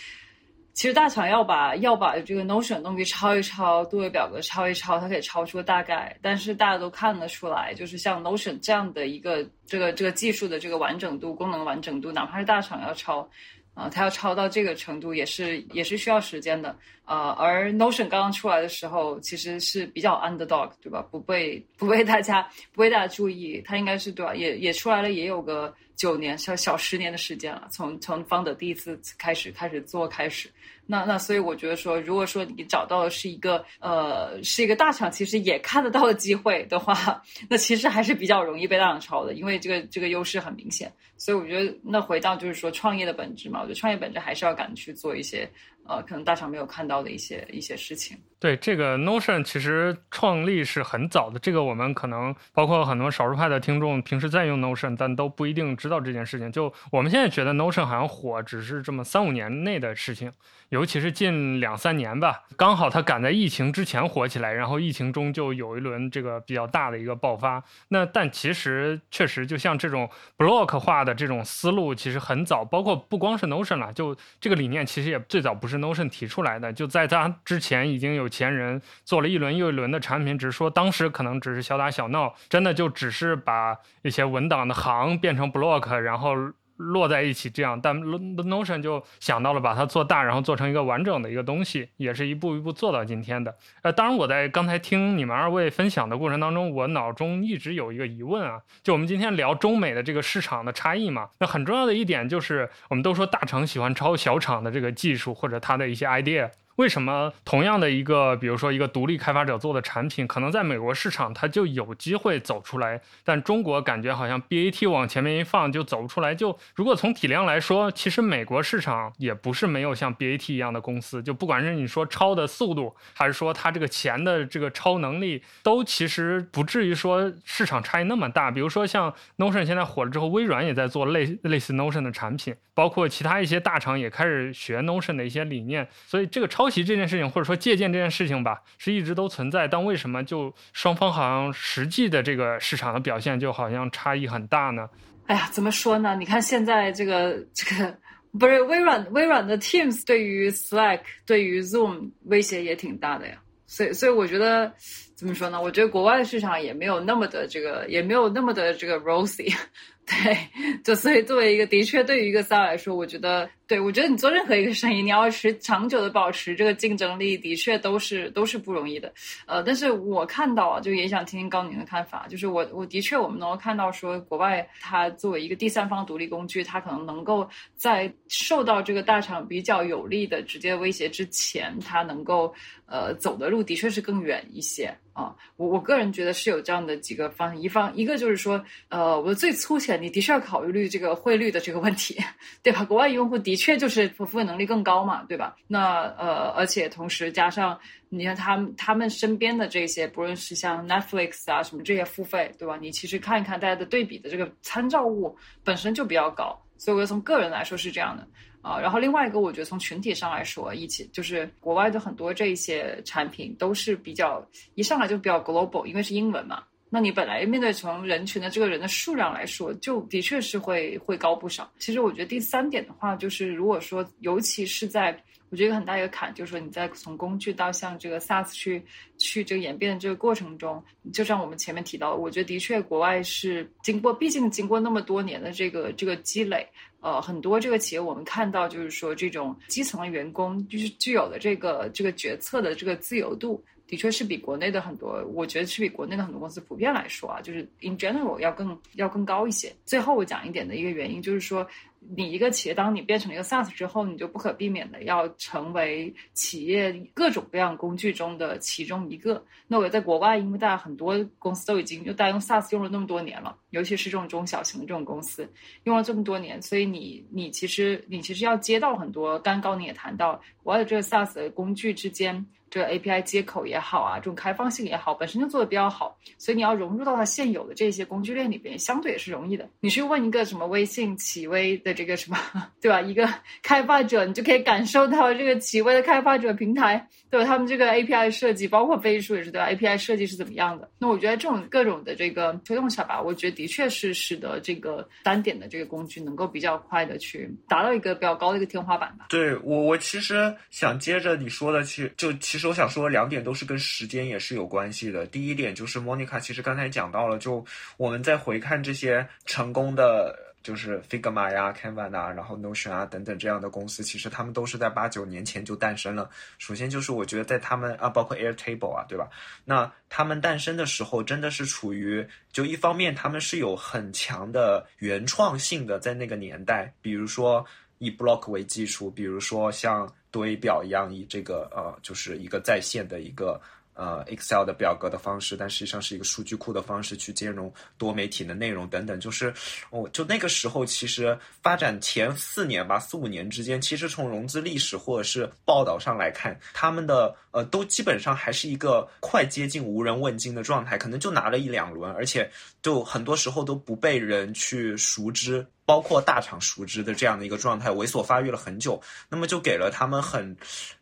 其实大厂要把要把这个 Notion 东西抄一抄，多维表格抄一抄，它可以抄出大概。但是大家都看得出来，就是像 Notion 这样的一个这个这个技术的这个完整度、功能完整度，哪怕是大厂要抄，啊，它要抄到这个程度，也是也是需要时间的。啊，而 Notion 刚刚出来的时候，其实是比较 underdog，对吧？不被不被大家不被大家注意，它应该是对吧？也也出来了，也有个九年小小十年的时间了，从从方的第一次开始开始做开始。那那所以我觉得说，如果说你找到的是一个呃是一个大厂，其实也看得到的机会的话，*laughs* 那其实还是比较容易被大厂抄的，因为这个这个优势很明显。所以我觉得，那回到就是说创业的本质嘛，我觉得创业本质还是要敢去做一些呃可能大厂没有看到的一些一些事情。对这个 Notion 其实创立是很早的，这个我们可能包括很多少数派的听众平时在用 Notion，但都不一定知道这件事情。就我们现在觉得 Notion 好像火，只是这么三五年内的事情。尤其是近两三年吧，刚好它赶在疫情之前火起来，然后疫情中就有一轮这个比较大的一个爆发。那但其实确实就像这种 block 化的这种思路，其实很早，包括不光是 Notion 了，就这个理念其实也最早不是 Notion 提出来的，就在他之前已经有前人做了一轮又一轮的产品，只是说当时可能只是小打小闹，真的就只是把一些文档的行变成 block，然后。落在一起这样，但 Notion 就想到了把它做大，然后做成一个完整的一个东西，也是一步一步做到今天的。呃，当然我在刚才听你们二位分享的过程当中，我脑中一直有一个疑问啊，就我们今天聊中美的这个市场的差异嘛，那很重要的一点就是，我们都说大厂喜欢抄小厂的这个技术或者它的一些 idea。为什么同样的一个，比如说一个独立开发者做的产品，可能在美国市场它就有机会走出来，但中国感觉好像 BAT 往前面一放就走不出来。就如果从体量来说，其实美国市场也不是没有像 BAT 一样的公司。就不管是你说超的速度，还是说它这个钱的这个超能力，都其实不至于说市场差异那么大。比如说像 Notion 现在火了之后，微软也在做类类似 Notion 的产品，包括其他一些大厂也开始学 Notion 的一些理念。所以这个超抄袭这件事情，或者说借鉴这件事情吧，是一直都存在。但为什么就双方好像实际的这个市场的表现就好像差异很大呢？哎呀，怎么说呢？你看现在这个这个不是微软微软的 Teams 对于 Slack 对于 Zoom 威胁也挺大的呀。所以所以我觉得怎么说呢？我觉得国外的市场也没有那么的这个，也没有那么的这个 rosy。*laughs* 对，就所以作为一个的确对于一个 s a 来说，我觉得。对，我觉得你做任何一个生意，你要持长久的保持这个竞争力，的确都是都是不容易的。呃，但是我看到啊，就也想听听高宁的看法。就是我我的确我们能够看到说，国外它作为一个第三方独立工具，它可能能够在受到这个大厂比较有利的直接威胁之前，它能够呃走的路的确是更远一些啊。我我个人觉得是有这样的几个方一方，一个就是说，呃，我最粗浅，你的确要考虑这个汇率的这个问题，对吧？国外用户的。确就是付费能力更高嘛，对吧？那呃，而且同时加上，你看他们他们身边的这些，不论是像 Netflix 啊什么这些付费，对吧？你其实看一看大家的对比的这个参照物本身就比较高，所以我觉得从个人来说是这样的啊。然后另外一个，我觉得从群体上来说，一起就是国外的很多这一些产品都是比较一上来就比较 global，因为是英文嘛。那你本来面对从人群的这个人的数量来说，就的确是会会高不少。其实我觉得第三点的话，就是如果说，尤其是在我觉得很大一个坎，就是说你在从工具到像这个 SaaS 去去这个演变的这个过程中，就像我们前面提到的，我觉得的确国外是经过，毕竟经过那么多年的这个这个积累，呃，很多这个企业我们看到就是说这种基层的员工就是具有的这个这个决策的这个自由度。的确是比国内的很多，我觉得是比国内的很多公司普遍来说啊，就是 in general 要更要更高一些。最后我讲一点的一个原因就是说。你一个企业，当你变成一个 SaaS 之后，你就不可避免的要成为企业各种各样工具中的其中一个。那我在国外，因为大家很多公司都已经就大家用 SaaS 用了那么多年了，尤其是这种中小型的这种公司用了这么多年，所以你你其实你其实要接到很多。刚刚你也谈到，国外的这个 SaaS 的工具之间，这个 API 接口也好啊，这种开放性也好，本身就做的比较好，所以你要融入到它现有的这些工具链里边，相对也是容易的。你去问一个什么微信、企微的。这个什么，*laughs* 对吧？一个 *laughs* 开发者，你就可以感受到这个企微的开发者平台，对吧？他们这个 API 设计，包括飞书也是对吧？API 设计是怎么样的？那我觉得这种各种的这个推动下吧，我觉得的确是使得这个单点的这个工具能够比较快的去达到一个比较高的一个天花板吧。对我，我其实想接着你说的，去就其其实我想说两点都是跟时间也是有关系的。第一点就是 Monica 其实刚才讲到了，就我们在回看这些成功的。就是 Figma 呀、Canva 啊，然后 Notion 啊等等这样的公司，其实他们都是在八九年前就诞生了。首先就是我觉得在他们啊，包括 Airtable 啊，对吧？那他们诞生的时候，真的是处于就一方面他们是有很强的原创性的，在那个年代，比如说以 Block 为基础，比如说像多维表一样，以这个呃，就是一个在线的一个。呃，Excel 的表格的方式，但实际上是一个数据库的方式去兼容多媒体的内容等等。就是，哦，就那个时候，其实发展前四年吧，四五年之间，其实从融资历史或者是报道上来看，他们的呃，都基本上还是一个快接近无人问津的状态，可能就拿了一两轮，而且就很多时候都不被人去熟知。包括大厂熟知的这样的一个状态，猥琐发育了很久，那么就给了他们很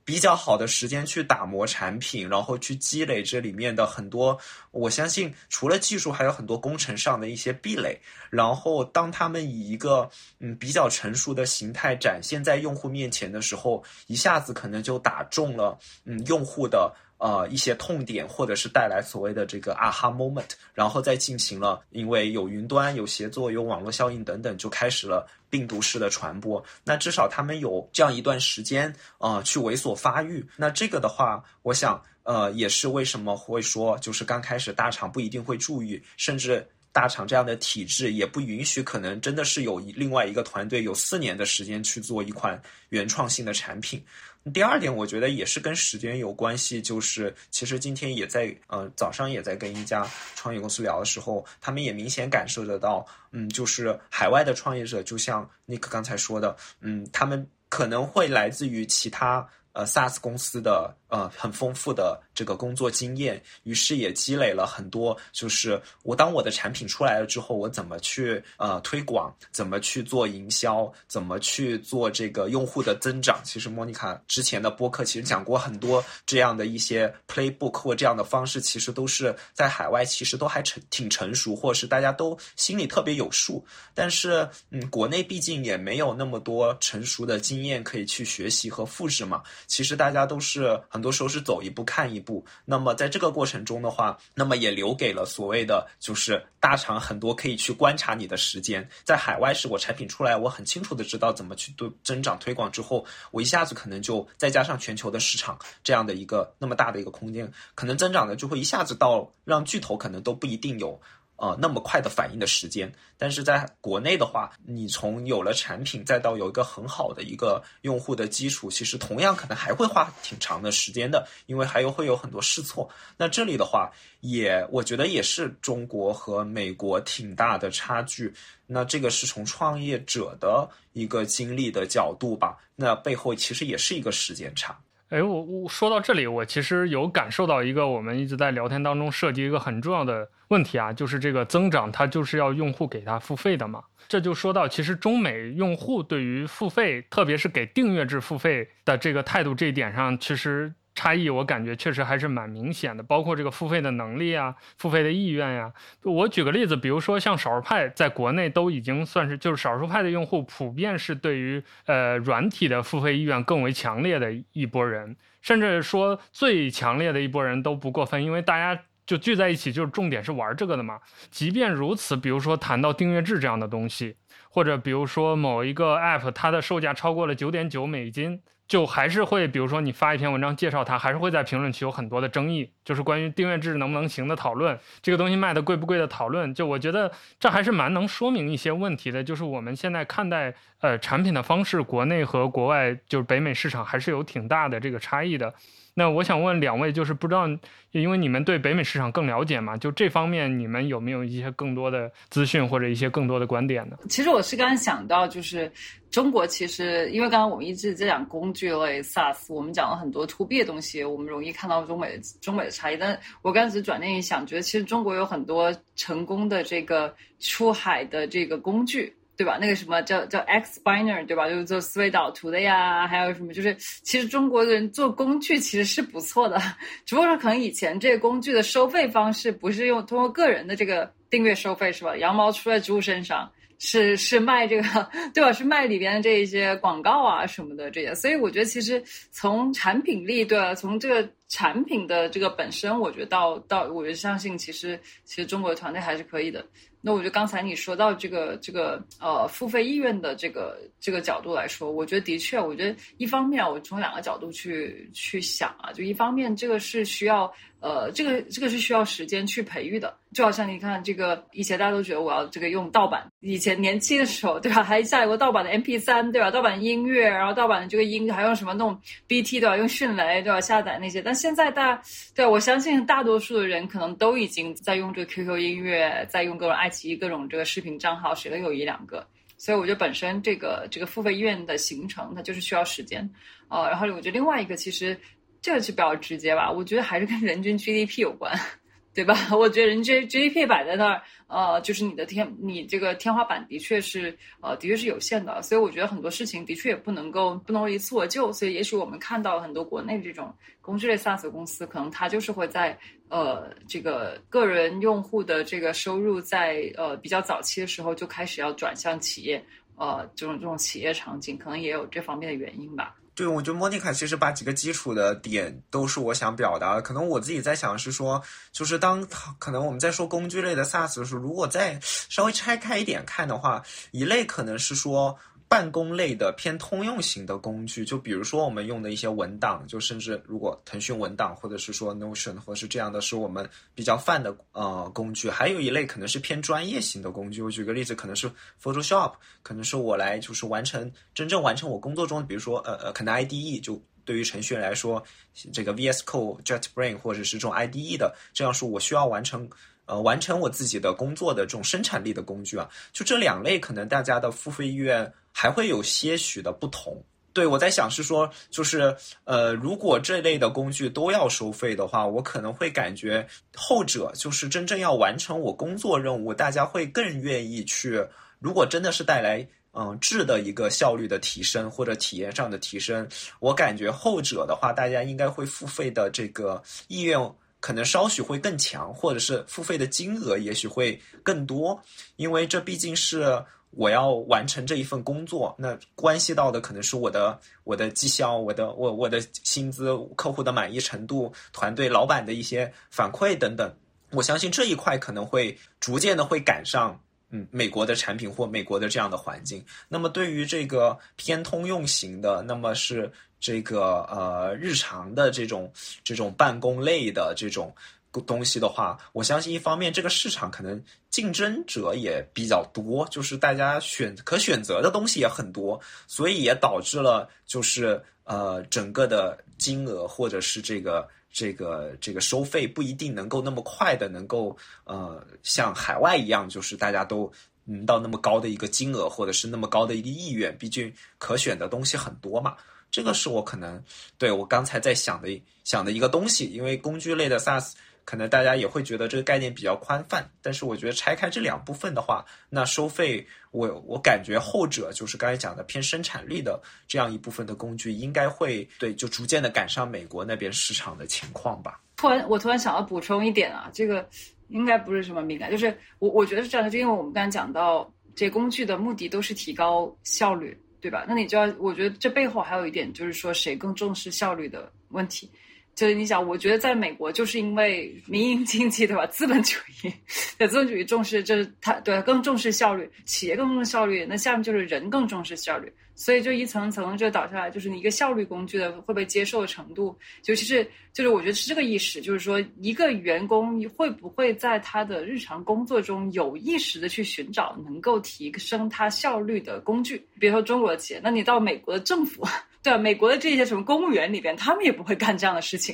比较好的时间去打磨产品，然后去积累这里面的很多。我相信除了技术，还有很多工程上的一些壁垒。然后当他们以一个嗯比较成熟的形态展现在用户面前的时候，一下子可能就打中了嗯用户的。呃一些痛点，或者是带来所谓的这个 aha moment，然后再进行了，因为有云端、有协作、有网络效应等等，就开始了病毒式的传播。那至少他们有这样一段时间啊去猥琐发育。那这个的话，我想呃也是为什么会说，就是刚开始大厂不一定会注意，甚至。大厂这样的体制也不允许，可能真的是有另外一个团队有四年的时间去做一款原创性的产品。第二点，我觉得也是跟时间有关系，就是其实今天也在呃早上也在跟一家创业公司聊的时候，他们也明显感受得到，嗯，就是海外的创业者，就像 Nick 刚才说的，嗯，他们可能会来自于其他呃 SaaS 公司的。呃，很丰富的这个工作经验，于是也积累了很多。就是我当我的产品出来了之后，我怎么去呃推广，怎么去做营销，怎么去做这个用户的增长。其实莫妮卡之前的播客其实讲过很多这样的一些 playbook 或这样的方式，其实都是在海外其实都还成挺成熟，或者是大家都心里特别有数。但是嗯，国内毕竟也没有那么多成熟的经验可以去学习和复制嘛。其实大家都是。很多时候是走一步看一步，那么在这个过程中的话，那么也留给了所谓的就是大厂很多可以去观察你的时间。在海外是我产品出来，我很清楚的知道怎么去对增长推广之后，我一下子可能就再加上全球的市场这样的一个那么大的一个空间，可能增长的就会一下子到让巨头可能都不一定有。呃，那么快的反应的时间，但是在国内的话，你从有了产品再到有一个很好的一个用户的基础，其实同样可能还会花挺长的时间的，因为还有会有很多试错。那这里的话，也我觉得也是中国和美国挺大的差距。那这个是从创业者的一个经历的角度吧，那背后其实也是一个时间差。哎，我我说到这里，我其实有感受到一个我们一直在聊天当中涉及一个很重要的问题啊，就是这个增长它就是要用户给它付费的嘛。这就说到，其实中美用户对于付费，特别是给订阅制付费的这个态度这一点上，其实。差异我感觉确实还是蛮明显的，包括这个付费的能力啊，付费的意愿呀。我举个例子，比如说像少数派在国内都已经算是，就是少数派的用户普遍是对于呃软体的付费意愿更为强烈的一波人，甚至说最强烈的一波人都不过分，因为大家就聚在一起，就是重点是玩这个的嘛。即便如此，比如说谈到订阅制这样的东西，或者比如说某一个 app 它的售价超过了九点九美金。就还是会，比如说你发一篇文章介绍它，还是会在评论区有很多的争议，就是关于订阅制能不能行的讨论，这个东西卖的贵不贵的讨论。就我觉得这还是蛮能说明一些问题的，就是我们现在看待呃产品的方式，国内和国外就是北美市场还是有挺大的这个差异的。那我想问两位，就是不知道，因为你们对北美市场更了解嘛，就这方面你们有没有一些更多的资讯或者一些更多的观点呢？其实我是刚刚想到，就是中国其实，因为刚刚我们一直在讲工具类 SaaS，我们讲了很多 To B 的东西，我们容易看到中美中美的差异。但我刚才转念一想，觉得其实中国有很多成功的这个出海的这个工具。对吧？那个什么叫叫 X Spiner，对吧？就是做思维导图的呀，还有什么？就是其实中国人做工具其实是不错的，只不过说可能以前这个工具的收费方式不是用通过个人的这个订阅收费，是吧？羊毛出在猪身上，是是卖这个，对吧？是卖里边的这一些广告啊什么的这些。所以我觉得其实从产品力，对吧？从这个产品的这个本身，我觉得到到，我觉得相信其实其实中国的团队还是可以的。那我觉得刚才你说到这个这个呃付费意愿的这个这个角度来说，我觉得的确，我觉得一方面我从两个角度去去想啊，就一方面这个是需要。呃，这个这个是需要时间去培育的，就好像你看，这个以前大家都觉得我要这个用盗版，以前年轻的时候，对吧？还下载过盗版的 MP 三，对吧？盗版音乐，然后盗版的这个音还用什么那种 BT，对吧？用迅雷，对吧？下载那些，但现在大，对我相信大多数的人可能都已经在用这个 QQ 音乐，在用各种爱奇艺各种这个视频账号，谁都有一两个，所以我觉得本身这个这个付费医院的形成，它就是需要时间，呃，然后我觉得另外一个其实。这个就比较直接吧，我觉得还是跟人均 GDP 有关，对吧？*laughs* 我觉得人均 GDP 摆在那儿，呃，就是你的天，你这个天花板的确是，呃，的确是有限的。所以我觉得很多事情的确也不能够不能一蹴而就。所以也许我们看到很多国内这种工具类 SaaS 公司，可能它就是会在呃这个个人用户的这个收入在呃比较早期的时候就开始要转向企业，呃这种这种企业场景，可能也有这方面的原因吧。对，我觉得莫妮卡其实把几个基础的点都是我想表达的。可能我自己在想是说，就是当可能我们在说工具类的 SaaS 的时候，如果再稍微拆开一点看的话，一类可能是说。办公类的偏通用型的工具，就比如说我们用的一些文档，就甚至如果腾讯文档或者是说 Notion 或是这样的，是我们比较泛的呃工具。还有一类可能是偏专业型的工具。我举个例子，可能是 Photoshop，可能是我来就是完成真正完成我工作中，比如说呃呃，可能 IDE 就对于程序员来说，这个 VS Code、JetBrain 或者是这种 IDE 的，这样是我需要完成。呃，完成我自己的工作的这种生产力的工具啊，就这两类，可能大家的付费意愿还会有些许的不同。对我在想是说，就是呃，如果这类的工具都要收费的话，我可能会感觉后者就是真正要完成我工作任务，大家会更愿意去。如果真的是带来嗯质的一个效率的提升或者体验上的提升，我感觉后者的话，大家应该会付费的这个意愿。可能稍许会更强，或者是付费的金额也许会更多，因为这毕竟是我要完成这一份工作，那关系到的可能是我的我的绩效、我的我我的薪资、客户的满意程度、团队老板的一些反馈等等。我相信这一块可能会逐渐的会赶上，嗯，美国的产品或美国的这样的环境。那么对于这个偏通用型的，那么是。这个呃，日常的这种这种办公类的这种东西的话，我相信一方面这个市场可能竞争者也比较多，就是大家选可选择的东西也很多，所以也导致了就是呃整个的金额或者是这个这个这个收费不一定能够那么快的能够呃像海外一样，就是大家都嗯到那么高的一个金额或者是那么高的一个意愿，毕竟可选的东西很多嘛。这个是我可能对我刚才在想的想的一个东西，因为工具类的 SaaS 可能大家也会觉得这个概念比较宽泛，但是我觉得拆开这两部分的话，那收费我我感觉后者就是刚才讲的偏生产力的这样一部分的工具，应该会对就逐渐的赶上美国那边市场的情况吧。突然我突然想要补充一点啊，这个应该不是什么敏感，就是我我觉得是这样的，就因为我们刚才讲到这工具的目的都是提高效率。对吧？那你就要，我觉得这背后还有一点，就是说谁更重视效率的问题。就是你想，我觉得在美国，就是因为民营经济，对吧？资本主义，对资本主义重视，就是他对更重视效率，企业更重视效率，那下面就是人更重视效率。所以就一层层就倒下来，就是你一个效率工具的会被接受的程度，尤其是就是我觉得是这个意识，就是说一个员工会不会在他的日常工作中有意识的去寻找能够提升他效率的工具？比如说中国的企业，那你到美国的政府。对美国的这些什么公务员里边，他们也不会干这样的事情，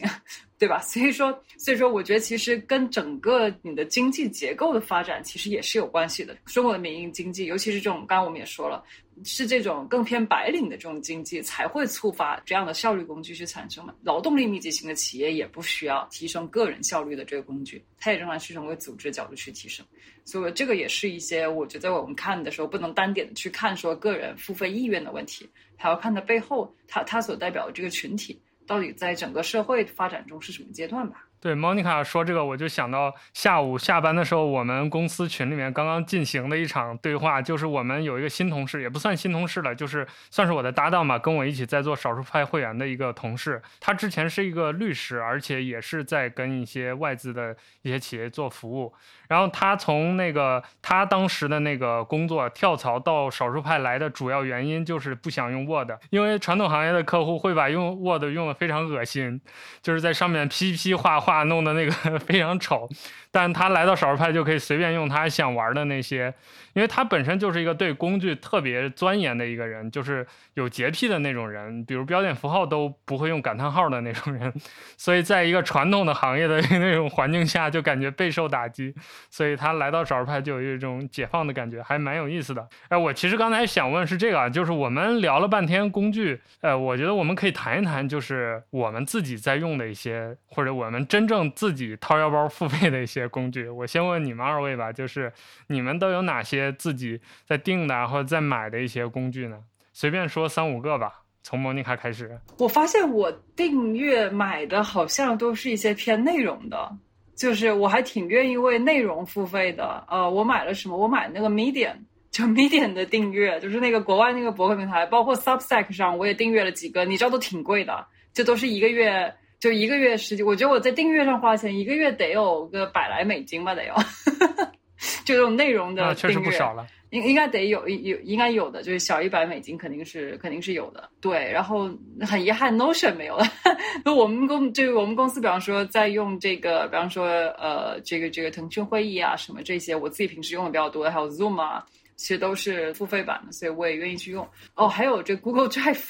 对吧？所以说，所以说，我觉得其实跟整个你的经济结构的发展其实也是有关系的。中国的民营经济，尤其是这种，刚刚我们也说了，是这种更偏白领的这种经济，才会触发这样的效率工具去产生嘛。劳动力密集型的企业也不需要提升个人效率的这个工具，它也仍然是从为组织角度去提升。所以这个也是一些我觉得我们看的时候不能单点的去看说个人付费意愿的问题。还要看它背后，它它所代表的这个群体，到底在整个社会发展中是什么阶段吧？对，Monica 说这个，我就想到下午下班的时候，我们公司群里面刚刚进行的一场对话，就是我们有一个新同事，也不算新同事了，就是算是我的搭档嘛，跟我一起在做少数派会员的一个同事。他之前是一个律师，而且也是在跟一些外资的一些企业做服务。然后他从那个他当时的那个工作跳槽到少数派来的主要原因就是不想用 Word，因为传统行业的客户会把用 Word 用的非常恶心，就是在上面 *laughs* 批批画画，弄的那个 *laughs* 非常丑。但他来到少数派就可以随便用他想玩的那些，因为他本身就是一个对工具特别钻研的一个人，就是有洁癖的那种人，比如标点符号都不会用感叹号的那种人，所以在一个传统的行业的 *laughs* 那种环境下就感觉备受打击。所以他来到少数派就有一种解放的感觉，还蛮有意思的。哎，我其实刚才想问是这个啊，就是我们聊了半天工具，呃，我觉得我们可以谈一谈，就是我们自己在用的一些，或者我们真真正自己掏腰包付费的一些工具。我先问你们二位吧，就是你们都有哪些自己在订的或者在买的一些工具呢？随便说三五个吧，从莫妮卡开始。我发现我订阅买的好像都是一些偏内容的。就是我还挺愿意为内容付费的，呃，我买了什么？我买那个 Medium，就 Medium 的订阅，就是那个国外那个博客平台，包括 Substack 上我也订阅了几个，你知道都挺贵的，这都是一个月就一个月十几，我觉得我在订阅上花钱一个月得有个百来美金吧，得有，*laughs* 就这种内容的确实不少了。应应该得有有应该有的，就是小一百美金肯定是肯定是有的。对，然后很遗憾，Notion 没有了。*laughs* 那我们公就是我们公司，比方说在用这个，比方说呃，这个这个腾讯会议啊什么这些，我自己平时用的比较多的，还有 Zoom 啊，其实都是付费版的，所以我也愿意去用。哦，还有这 Google Drive，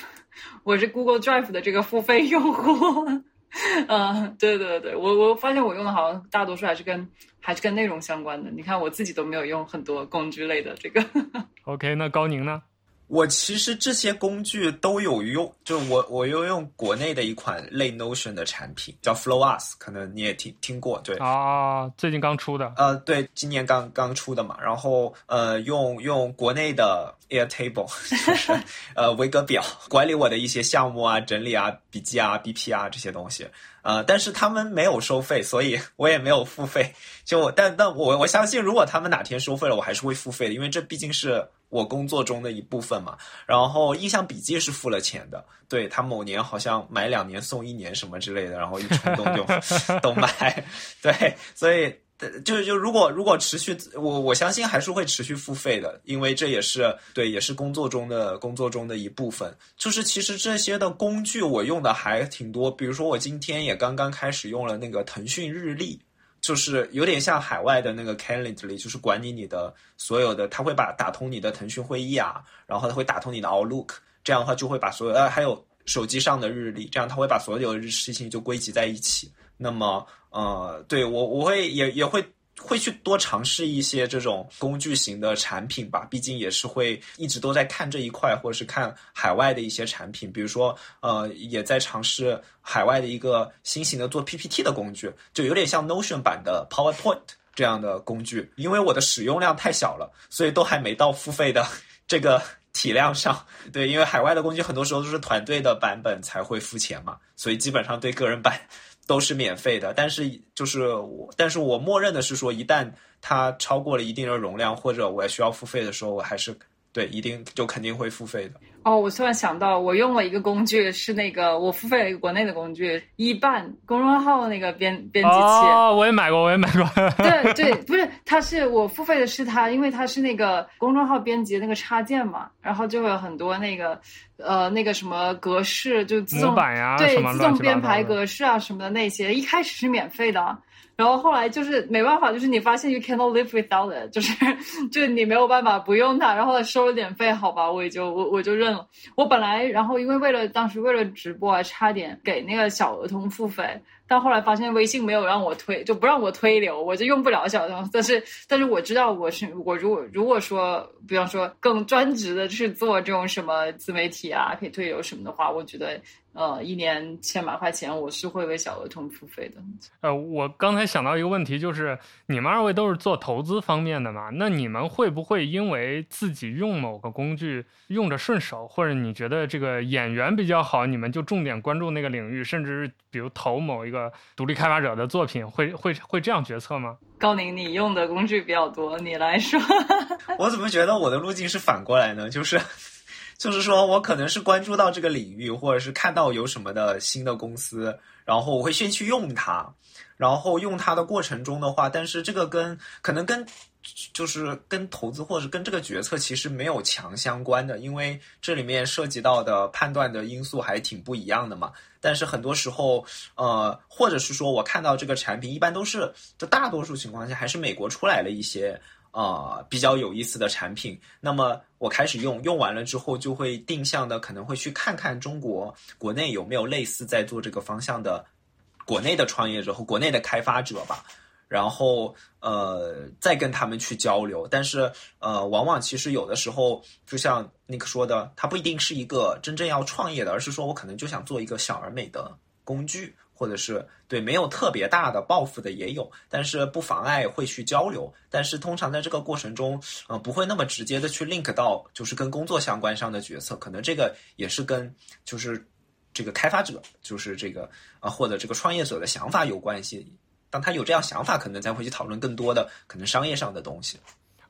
我是 Google Drive 的这个付费用户。嗯，*laughs* 对对对，我我发现我用的好像大多数还是跟还是跟内容相关的。你看我自己都没有用很多工具类的这个。*laughs* OK，那高宁呢？我其实这些工具都有用，就我我又用国内的一款类 Notion 的产品，叫 FlowUs，可能你也听听过，对啊，最近刚出的，呃，对，今年刚刚出的嘛，然后呃，用用国内的 Airtable，*laughs* 就是呃维格表管理我的一些项目啊、整理啊、笔记啊、BP 啊这些东西。呃，但是他们没有收费，所以我也没有付费。就但但我我相信，如果他们哪天收费了，我还是会付费的，因为这毕竟是我工作中的一部分嘛。然后印象笔记是付了钱的，对他某年好像买两年送一年什么之类的，然后一冲动就 *laughs* 都买，对，所以。就是就如果如果持续，我我相信还是会持续付费的，因为这也是对，也是工作中的工作中的一部分。就是其实这些的工具我用的还挺多，比如说我今天也刚刚开始用了那个腾讯日历，就是有点像海外的那个 Calendly，就是管理你的所有的，他会把打通你的腾讯会议啊，然后他会打通你的 Outlook，这样的话就会把所有呃还有手机上的日历，这样他会把所有的事情就归集在一起。那么，呃，对我我会也也会会去多尝试一些这种工具型的产品吧，毕竟也是会一直都在看这一块，或者是看海外的一些产品，比如说，呃，也在尝试海外的一个新型的做 PPT 的工具，就有点像 Notion 版的 PowerPoint 这样的工具。因为我的使用量太小了，所以都还没到付费的这个 *laughs* 体量上。对，因为海外的工具很多时候都是团队的版本才会付钱嘛，所以基本上对个人版。都是免费的，但是就是我，但是我默认的是说，一旦它超过了一定的容量，或者我需要付费的时候，我还是对一定就肯定会付费的。哦，我突然想到，我用了一个工具，是那个我付费了一个国内的工具，一半公众号那个编编辑器。哦，我也买过，我也买过。对对，不是，它是我付费的是它，因为它是那个公众号编辑那个插件嘛，然后就会有很多那个呃那个什么格式，就自动版呀，对，自动编排格式啊什么的那些，一开始是免费的。然后后来就是没办法，就是你发现 you cannot live without it，就是就你没有办法不用它，然后收了点费，好吧，我也就我我就认了。我本来然后因为为了当时为了直播啊，差点给那个小儿童付费。但后来发现微信没有让我推，就不让我推流，我就用不了小童。但是，但是我知道我是我如果如果说，比方说更专职的去做这种什么自媒体啊，可以推流什么的话，我觉得呃，一年千把块钱，我是会为小额通付费的。呃，我刚才想到一个问题，就是你们二位都是做投资方面的嘛？那你们会不会因为自己用某个工具用着顺手，或者你觉得这个演员比较好，你们就重点关注那个领域，甚至比如投某一个？独立开发者的作品会会会这样决策吗？高宁，你用的工具比较多，你来说。*laughs* 我怎么觉得我的路径是反过来呢？就是，就是说我可能是关注到这个领域，或者是看到有什么的新的公司，然后我会先去用它，然后用它的过程中的话，但是这个跟可能跟。就是跟投资或者跟这个决策其实没有强相关的，因为这里面涉及到的判断的因素还挺不一样的嘛。但是很多时候，呃，或者是说我看到这个产品，一般都是就大多数情况下还是美国出来了一些呃比较有意思的产品。那么我开始用，用完了之后就会定向的可能会去看看中国国内有没有类似在做这个方向的国内的创业者和国内的开发者吧。然后呃，再跟他们去交流，但是呃，往往其实有的时候，就像尼克说的，他不一定是一个真正要创业的，而是说我可能就想做一个小而美的工具，或者是对没有特别大的抱负的也有，但是不妨碍会去交流。但是通常在这个过程中，呃，不会那么直接的去 link 到就是跟工作相关上的决策，可能这个也是跟就是这个开发者，就是这个啊或者这个创业者的想法有关系。当他有这样想法，可能才会去讨论更多的可能商业上的东西。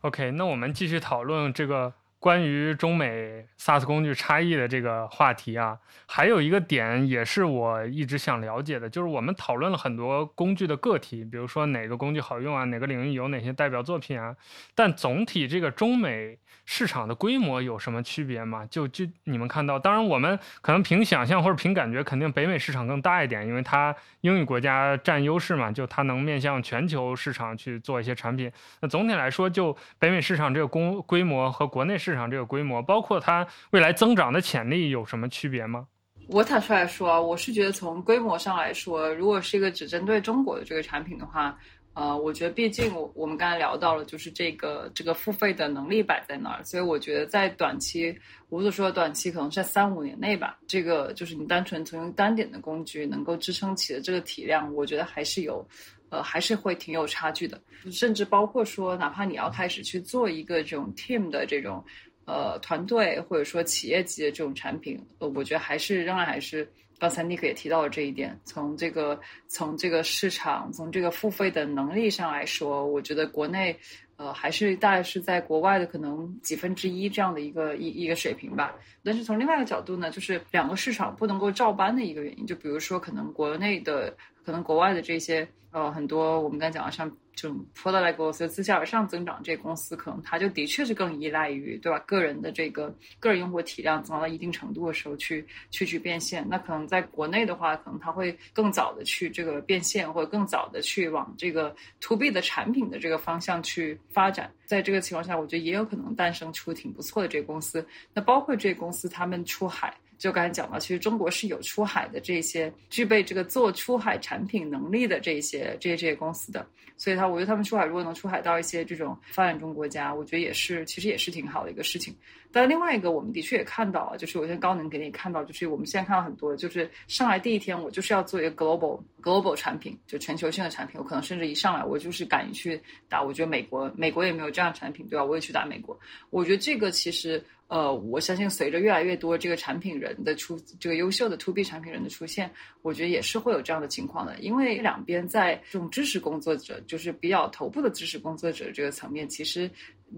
OK，那我们继续讨论这个。关于中美 SaaS 工具差异的这个话题啊，还有一个点也是我一直想了解的，就是我们讨论了很多工具的个体，比如说哪个工具好用啊，哪个领域有哪些代表作品啊，但总体这个中美市场的规模有什么区别吗？就就你们看到，当然我们可能凭想象或者凭感觉，肯定北美市场更大一点，因为它英语国家占优势嘛，就它能面向全球市场去做一些产品。那总体来说，就北美市场这个规规模和国内市市场这个规模，包括它未来增长的潜力有什么区别吗？我坦率来说，我是觉得从规模上来说，如果是一个只针对中国的这个产品的话，呃，我觉得毕竟我我们刚才聊到了，就是这个这个付费的能力摆在那儿，所以我觉得在短期，我所说的短期可能在三五年内吧，这个就是你单纯从单点的工具能够支撑起的这个体量，我觉得还是有。呃，还是会挺有差距的，甚至包括说，哪怕你要开始去做一个这种 team 的这种呃团队，或者说企业级的这种产品，呃，我觉得还是仍然还是刚才 Nick 也提到了这一点，从这个从这个市场，从这个付费的能力上来说，我觉得国内呃还是大概是在国外的可能几分之一这样的一个一一个水平吧。但是从另外一个角度呢，就是两个市场不能够照搬的一个原因，就比如说可能国内的，可能国外的这些。呃，很多我们刚才讲的，像这种 product 公司自下而上增长，这公司可能它就的确是更依赖于，对吧？个人的这个个人用户体量增长到一定程度的时候，去去去变现。那可能在国内的话，可能它会更早的去这个变现，或者更早的去往这个 to B 的产品的这个方向去发展。在这个情况下，我觉得也有可能诞生出挺不错的这个公司。那包括这个公司，他们出海。就刚才讲了，其实中国是有出海的这些具备这个做出海产品能力的这些这些这些公司的，所以他我觉得他们出海如果能出海到一些这种发展中国家，我觉得也是其实也是挺好的一个事情。但另外一个，我们的确也看到啊，就是我现在高能给你看到，就是我们现在看到很多，就是上来第一天我就是要做一个 global global 产品，就全球性的产品，我可能甚至一上来我就是敢于去打，我觉得美国美国也没有这样的产品，对吧？我也去打美国，我觉得这个其实。呃，我相信随着越来越多这个产品人的出，这个优秀的 to B 产品人的出现，我觉得也是会有这样的情况的。因为两边在这种知识工作者，就是比较头部的知识工作者这个层面，其实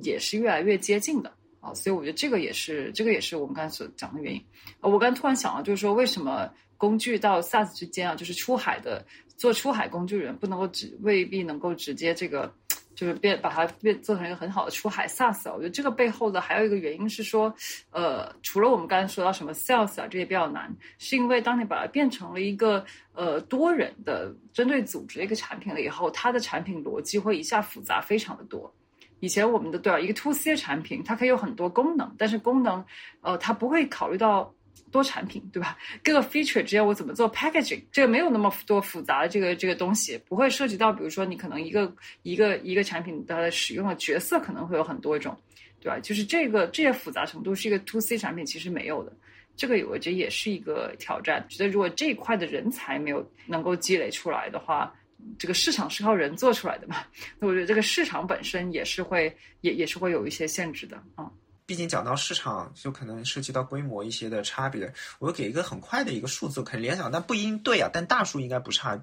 也是越来越接近的啊。所以我觉得这个也是，这个也是我们刚才所讲的原因。我刚突然想到，就是说为什么工具到 SaaS 之间啊，就是出海的做出海工具人不能够直未必能够直接这个。就是变把它变做成一个很好的出海 SaaS，啊我觉得这个背后的还有一个原因是说，呃，除了我们刚才说到什么 Sales 啊这些比较难，是因为当你把它变成了一个呃多人的针对组织的一个产品了以后，它的产品逻辑会一下复杂非常的多。以前我们的对啊，一个 To C 的产品，它可以有很多功能，但是功能呃它不会考虑到。多产品对吧？各个 feature 之间我怎么做 packaging？这个没有那么多复杂的这个这个东西，不会涉及到，比如说你可能一个一个一个产品的使用的角色可能会有很多种，对吧？就是这个这些复杂程度是一个 to C 产品其实没有的，这个我觉得也是一个挑战。觉得如果这一块的人才没有能够积累出来的话，这个市场是靠人做出来的嘛？那我觉得这个市场本身也是会也也是会有一些限制的啊。毕竟讲到市场，就可能涉及到规模一些的差别。我给一个很快的一个数字，可能联想，但不一定对啊。但大数应该不差。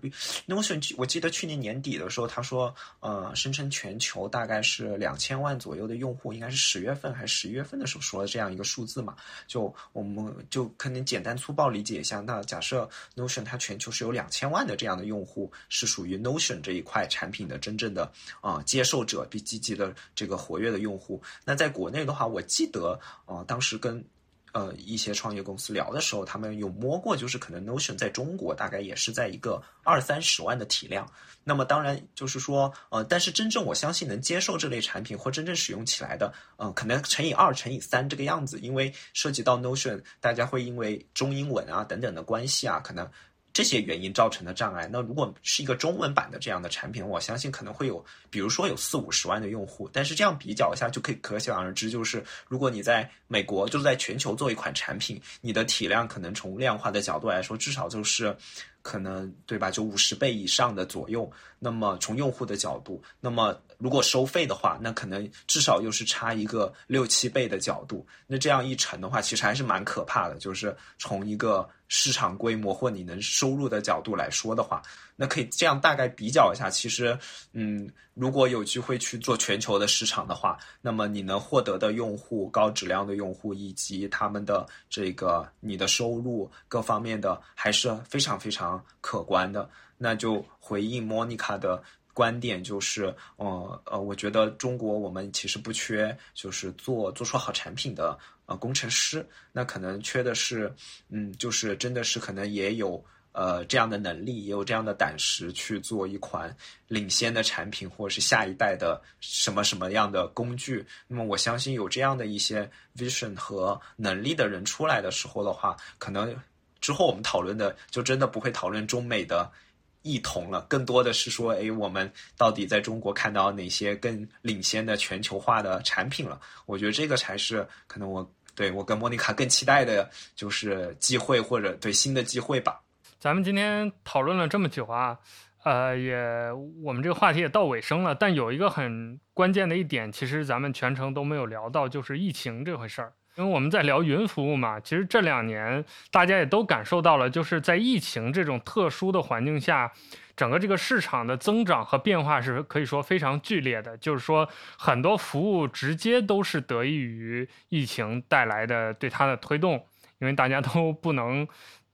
Notion，我记得去年年底的时候，他说，呃，声称全球大概是两千万左右的用户，应该是十月份还是十一月份的时候说了这样一个数字嘛？就我们就可能简单粗暴理解一下。那假设 Notion 它全球是有两千万的这样的用户，是属于 Notion 这一块产品的真正的啊接受者，比积极的这个活跃的用户。那在国内的话，我。记得啊，当时跟呃一些创业公司聊的时候，他们有摸过，就是可能 Notion 在中国大概也是在一个二三十万的体量。那么当然就是说，呃，但是真正我相信能接受这类产品或真正使用起来的，嗯，可能乘以二、乘以三这个样子，因为涉及到 Notion，大家会因为中英文啊等等的关系啊，可能。这些原因造成的障碍，那如果是一个中文版的这样的产品，我相信可能会有，比如说有四五十万的用户。但是这样比较一下，就可以可想而知，就是如果你在美国，就是在全球做一款产品，你的体量可能从量化的角度来说，至少就是可能对吧？就五十倍以上的左右。那么从用户的角度，那么如果收费的话，那可能至少又是差一个六七倍的角度。那这样一乘的话，其实还是蛮可怕的。就是从一个市场规模或你能收入的角度来说的话，那可以这样大概比较一下。其实，嗯，如果有机会去做全球的市场的话，那么你能获得的用户、高质量的用户以及他们的这个你的收入各方面的，还是非常非常可观的。那就回应莫妮卡的观点，就是，呃呃，我觉得中国我们其实不缺，就是做做出好产品的呃工程师，那可能缺的是，嗯，就是真的是可能也有呃这样的能力，也有这样的胆识去做一款领先的产品，或者是下一代的什么什么样的工具。那么我相信有这样的一些 vision 和能力的人出来的时候的话，可能之后我们讨论的就真的不会讨论中美的。异同了，更多的是说，哎，我们到底在中国看到哪些更领先的全球化的产品了？我觉得这个才是可能我对我跟莫妮卡更期待的，就是机会或者对新的机会吧。咱们今天讨论了这么久啊，呃，也我们这个话题也到尾声了，但有一个很关键的一点，其实咱们全程都没有聊到，就是疫情这回事儿。因为我们在聊云服务嘛，其实这两年大家也都感受到了，就是在疫情这种特殊的环境下，整个这个市场的增长和变化是可以说非常剧烈的。就是说，很多服务直接都是得益于疫情带来的对它的推动，因为大家都不能。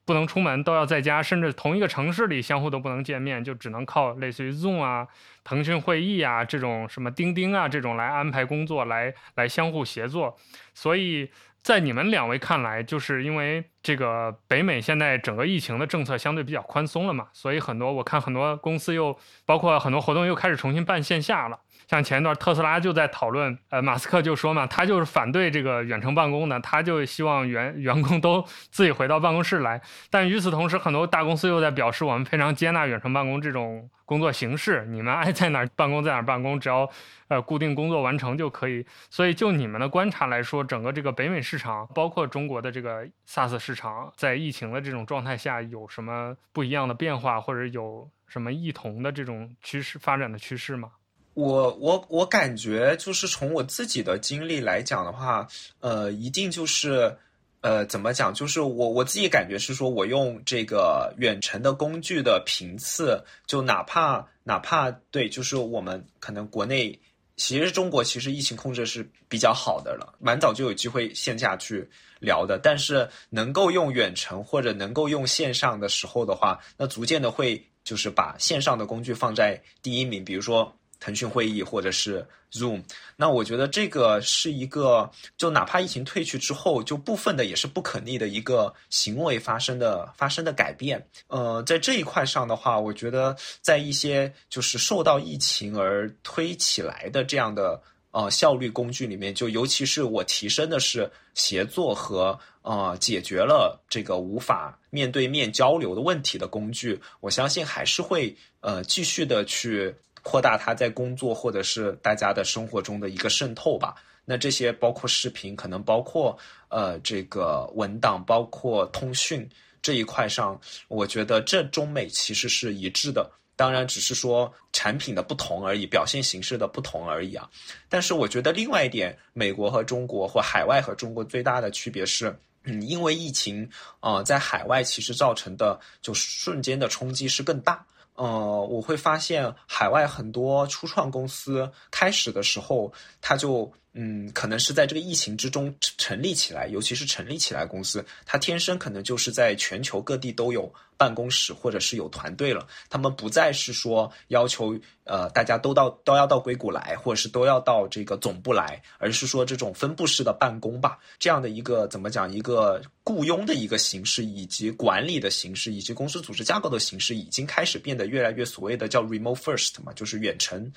不能出门，都要在家，甚至同一个城市里相互都不能见面，就只能靠类似于 Zoom 啊、腾讯会议啊这种什么钉钉啊这种来安排工作，来来相互协作。所以在你们两位看来，就是因为这个北美现在整个疫情的政策相对比较宽松了嘛，所以很多我看很多公司又包括很多活动又开始重新办线下了。像前一段特斯拉就在讨论，呃，马斯克就说嘛，他就是反对这个远程办公的，他就希望员员工都 *laughs* 自己回到办公室来。但与此同时，很多大公司又在表示，我们非常接纳远程办公这种工作形式，你们爱在哪儿办公在哪儿办公，只要呃固定工作完成就可以。所以就你们的观察来说，整个这个北美市场，包括中国的这个 SaaS 市场，在疫情的这种状态下，有什么不一样的变化，或者有什么异同的这种趋势发展的趋势吗？我我我感觉就是从我自己的经历来讲的话，呃，一定就是，呃，怎么讲？就是我我自己感觉是说，我用这个远程的工具的频次，就哪怕哪怕对，就是我们可能国内，其实中国其实疫情控制是比较好的了，蛮早就有机会线下去聊的，但是能够用远程或者能够用线上的时候的话，那逐渐的会就是把线上的工具放在第一名，比如说。腾讯会议或者是 Zoom，那我觉得这个是一个，就哪怕疫情退去之后，就部分的也是不可逆的一个行为发生的发生的改变。呃，在这一块上的话，我觉得在一些就是受到疫情而推起来的这样的呃效率工具里面，就尤其是我提升的是协作和呃解决了这个无法面对面交流的问题的工具，我相信还是会呃继续的去。扩大他在工作或者是大家的生活中的一个渗透吧。那这些包括视频，可能包括呃这个文档，包括通讯这一块上，我觉得这中美其实是一致的。当然，只是说产品的不同而已，表现形式的不同而已啊。但是我觉得另外一点，美国和中国或海外和中国最大的区别是，嗯，因为疫情啊，在海外其实造成的就瞬间的冲击是更大。呃，我会发现海外很多初创公司开始的时候，它就嗯，可能是在这个疫情之中成立起来，尤其是成立起来公司，它天生可能就是在全球各地都有办公室或者是有团队了，他们不再是说要求。呃，大家都到都要到硅谷来，或者是都要到这个总部来，而是说这种分布式的办公吧，这样的一个怎么讲，一个雇佣的一个形式，以及管理的形式，以及公司组织架构的形式，已经开始变得越来越所谓的叫 remote first 嘛，就是远程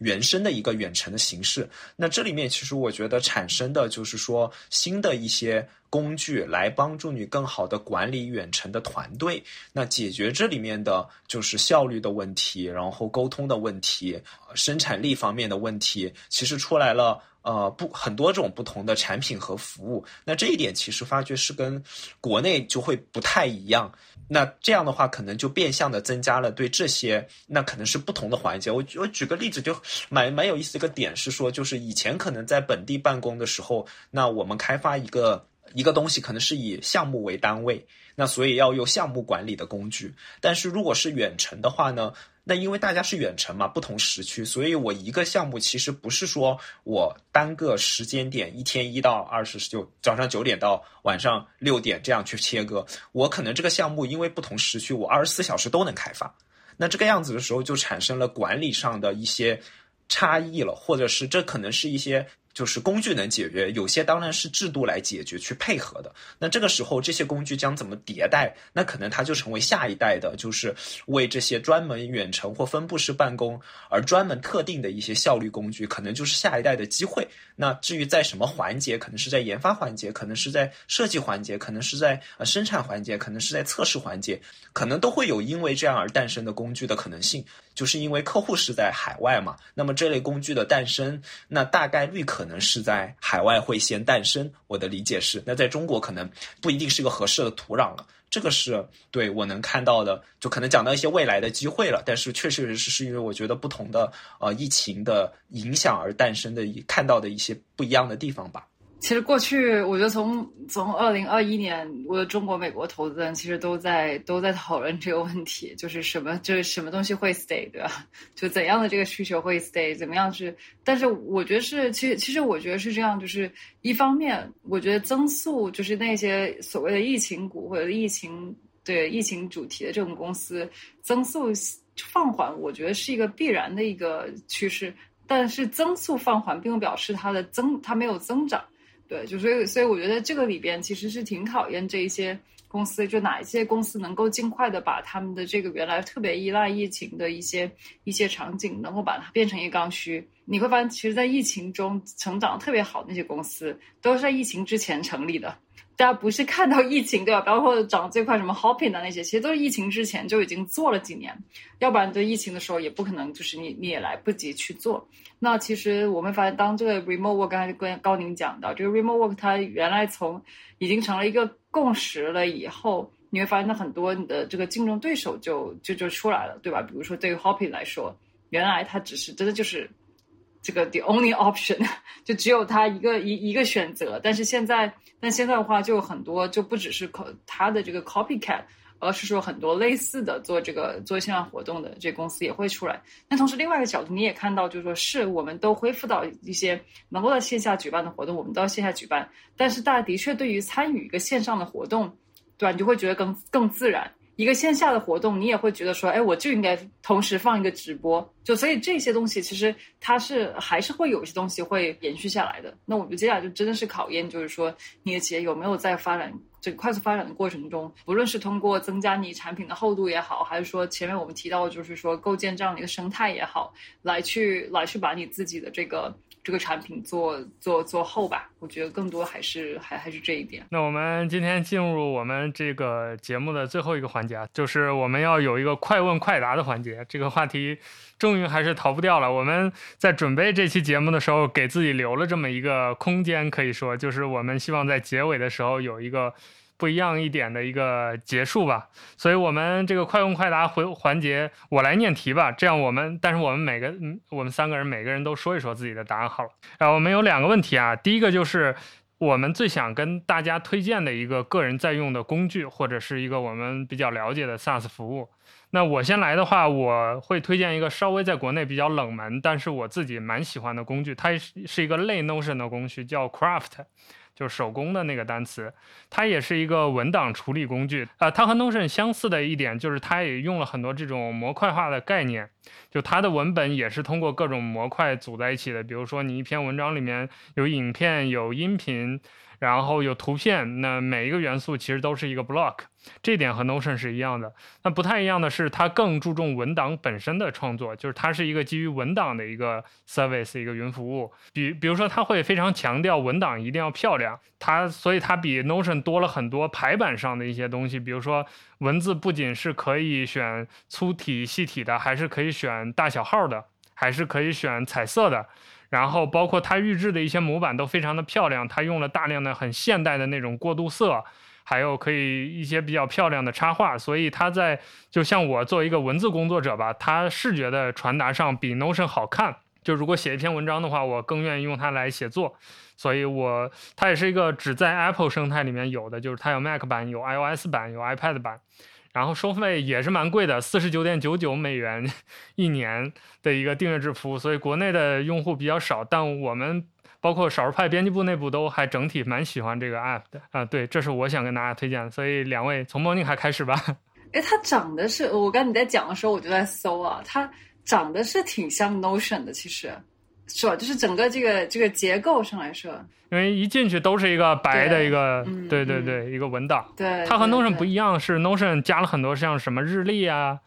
原生的一个远程的形式。那这里面其实是我觉得产生的就是说新的一些。工具来帮助你更好的管理远程的团队，那解决这里面的就是效率的问题，然后沟通的问题，生产力方面的问题，其实出来了。呃不很多种不同的产品和服务。那这一点其实发觉是跟国内就会不太一样。那这样的话，可能就变相的增加了对这些，那可能是不同的环节。我我举个例子，就蛮蛮有意思的一个点是说，就是以前可能在本地办公的时候，那我们开发一个一个东西，可能是以项目为单位，那所以要用项目管理的工具。但是如果是远程的话呢？那因为大家是远程嘛，不同时区，所以我一个项目其实不是说我单个时间点一天一到二十就早上九点到晚上六点这样去切割，我可能这个项目因为不同时区，我二十四小时都能开发。那这个样子的时候，就产生了管理上的一些差异了，或者是这可能是一些。就是工具能解决，有些当然是制度来解决去配合的。那这个时候，这些工具将怎么迭代？那可能它就成为下一代的，就是为这些专门远程或分布式办公而专门特定的一些效率工具，可能就是下一代的机会。那至于在什么环节，可能是在研发环节，可能是在设计环节，可能是在呃生产环节，可能是在测试环节，可能都会有因为这样而诞生的工具的可能性。就是因为客户是在海外嘛，那么这类工具的诞生，那大概率可能是在海外会先诞生。我的理解是，那在中国可能不一定是一个合适的土壤了。这个是对我能看到的，就可能讲到一些未来的机会了。但是确确实实是因为我觉得不同的呃疫情的影响而诞生的，看到的一些不一样的地方吧。其实过去，我觉得从从二零二一年，我的中国、美国投资人其实都在都在讨论这个问题，就是什么，就是什么东西会 stay，对吧？就怎样的这个需求会 stay，怎么样是？但是我觉得是，其实其实我觉得是这样，就是一方面，我觉得增速就是那些所谓的疫情股或者疫情对疫情主题的这种公司增速放缓，我觉得是一个必然的一个趋势。但是增速放缓，并不表示它的增它没有增长。对，就所以，所以我觉得这个里边其实是挺考验这一些公司，就哪一些公司能够尽快的把他们的这个原来特别依赖疫情的一些一些场景，能够把它变成一个刚需。你会发现，其实，在疫情中成长特别好那些公司，都是在疫情之前成立的。大家不是看到疫情对吧？包括涨最快什么 hoping 的那些，其实都是疫情之前就已经做了几年，要不然对疫情的时候也不可能，就是你你也来不及去做。那其实我们发现，当这个 Remote Work 刚才跟高宁讲到，这个 Remote Work 它原来从已经成了一个共识了以后，你会发现它很多你的这个竞争对手就就就出来了，对吧？比如说对于 Hopping 来说，原来它只是真的就是。这个 the only option *laughs* 就只有他一个一一个选择，但是现在，但现在的话就很多，就不只是可它的这个 copycat，而是说很多类似的做这个做线上活动的这公司也会出来。那同时另外一个角度，你也看到，就是说是我们都恢复到一些能够在线下举办的活动，我们都要线下举办，但是大家的确对于参与一个线上的活动，对吧？你就会觉得更更自然。一个线下的活动，你也会觉得说，哎，我就应该同时放一个直播，就所以这些东西其实它是还是会有一些东西会延续下来的。那我们接下来就真的是考验，就是说你的企业有没有在发展这个快速发展的过程中，不论是通过增加你产品的厚度也好，还是说前面我们提到就是说构建这样的一个生态也好，来去来去把你自己的这个。这个产品做做做后吧，我觉得更多还是还还是这一点。那我们今天进入我们这个节目的最后一个环节，就是我们要有一个快问快答的环节。这个话题终于还是逃不掉了。我们在准备这期节目的时候，给自己留了这么一个空间，可以说就是我们希望在结尾的时候有一个。不一样一点的一个结束吧，所以我们这个快问快答回环节，我来念题吧。这样我们，但是我们每个，我们三个人每个人都说一说自己的答案好了。啊，我们有两个问题啊，第一个就是我们最想跟大家推荐的一个个人在用的工具，或者是一个我们比较了解的 SaaS 服务。那我先来的话，我会推荐一个稍微在国内比较冷门，但是我自己蛮喜欢的工具，它是是一个类 Notion 的工具，叫 Craft。就是手工的那个单词，它也是一个文档处理工具啊。它和 Notion 相似的一点就是，它也用了很多这种模块化的概念，就它的文本也是通过各种模块组在一起的。比如说，你一篇文章里面有影片、有音频。然后有图片，那每一个元素其实都是一个 block，这点和 Notion 是一样的。那不太一样的是，它更注重文档本身的创作，就是它是一个基于文档的一个 service，一个云服务。比比如说，它会非常强调文档一定要漂亮，它所以它比 Notion 多了很多排版上的一些东西。比如说，文字不仅是可以选粗体、细体的，还是可以选大小号的，还是可以选彩色的。然后包括它预制的一些模板都非常的漂亮，它用了大量的很现代的那种过渡色，还有可以一些比较漂亮的插画，所以它在就像我作为一个文字工作者吧，它视觉的传达上比 Notion 好看。就如果写一篇文章的话，我更愿意用它来写作，所以我它也是一个只在 Apple 生态里面有的，就是它有 Mac 版、有 iOS 版、有 iPad 版，然后收费也是蛮贵的，四十九点九九美元一年的一个订阅制服务，所以国内的用户比较少，但我们包括少数派编辑部内部都还整体蛮喜欢这个 App 的啊。对，这是我想跟大家推荐的，所以两位从 Morning 还开始吧。*laughs* 哎，它长得是我刚你在讲的时候，我就在搜啊，它。长得是挺像 Notion 的，其实是吧？就是整个这个这个结构上来说，因为一进去都是一个白的一个，对对对，一个文档。对，它和 Notion 不一样，是 Notion 加了很多像什么日历啊，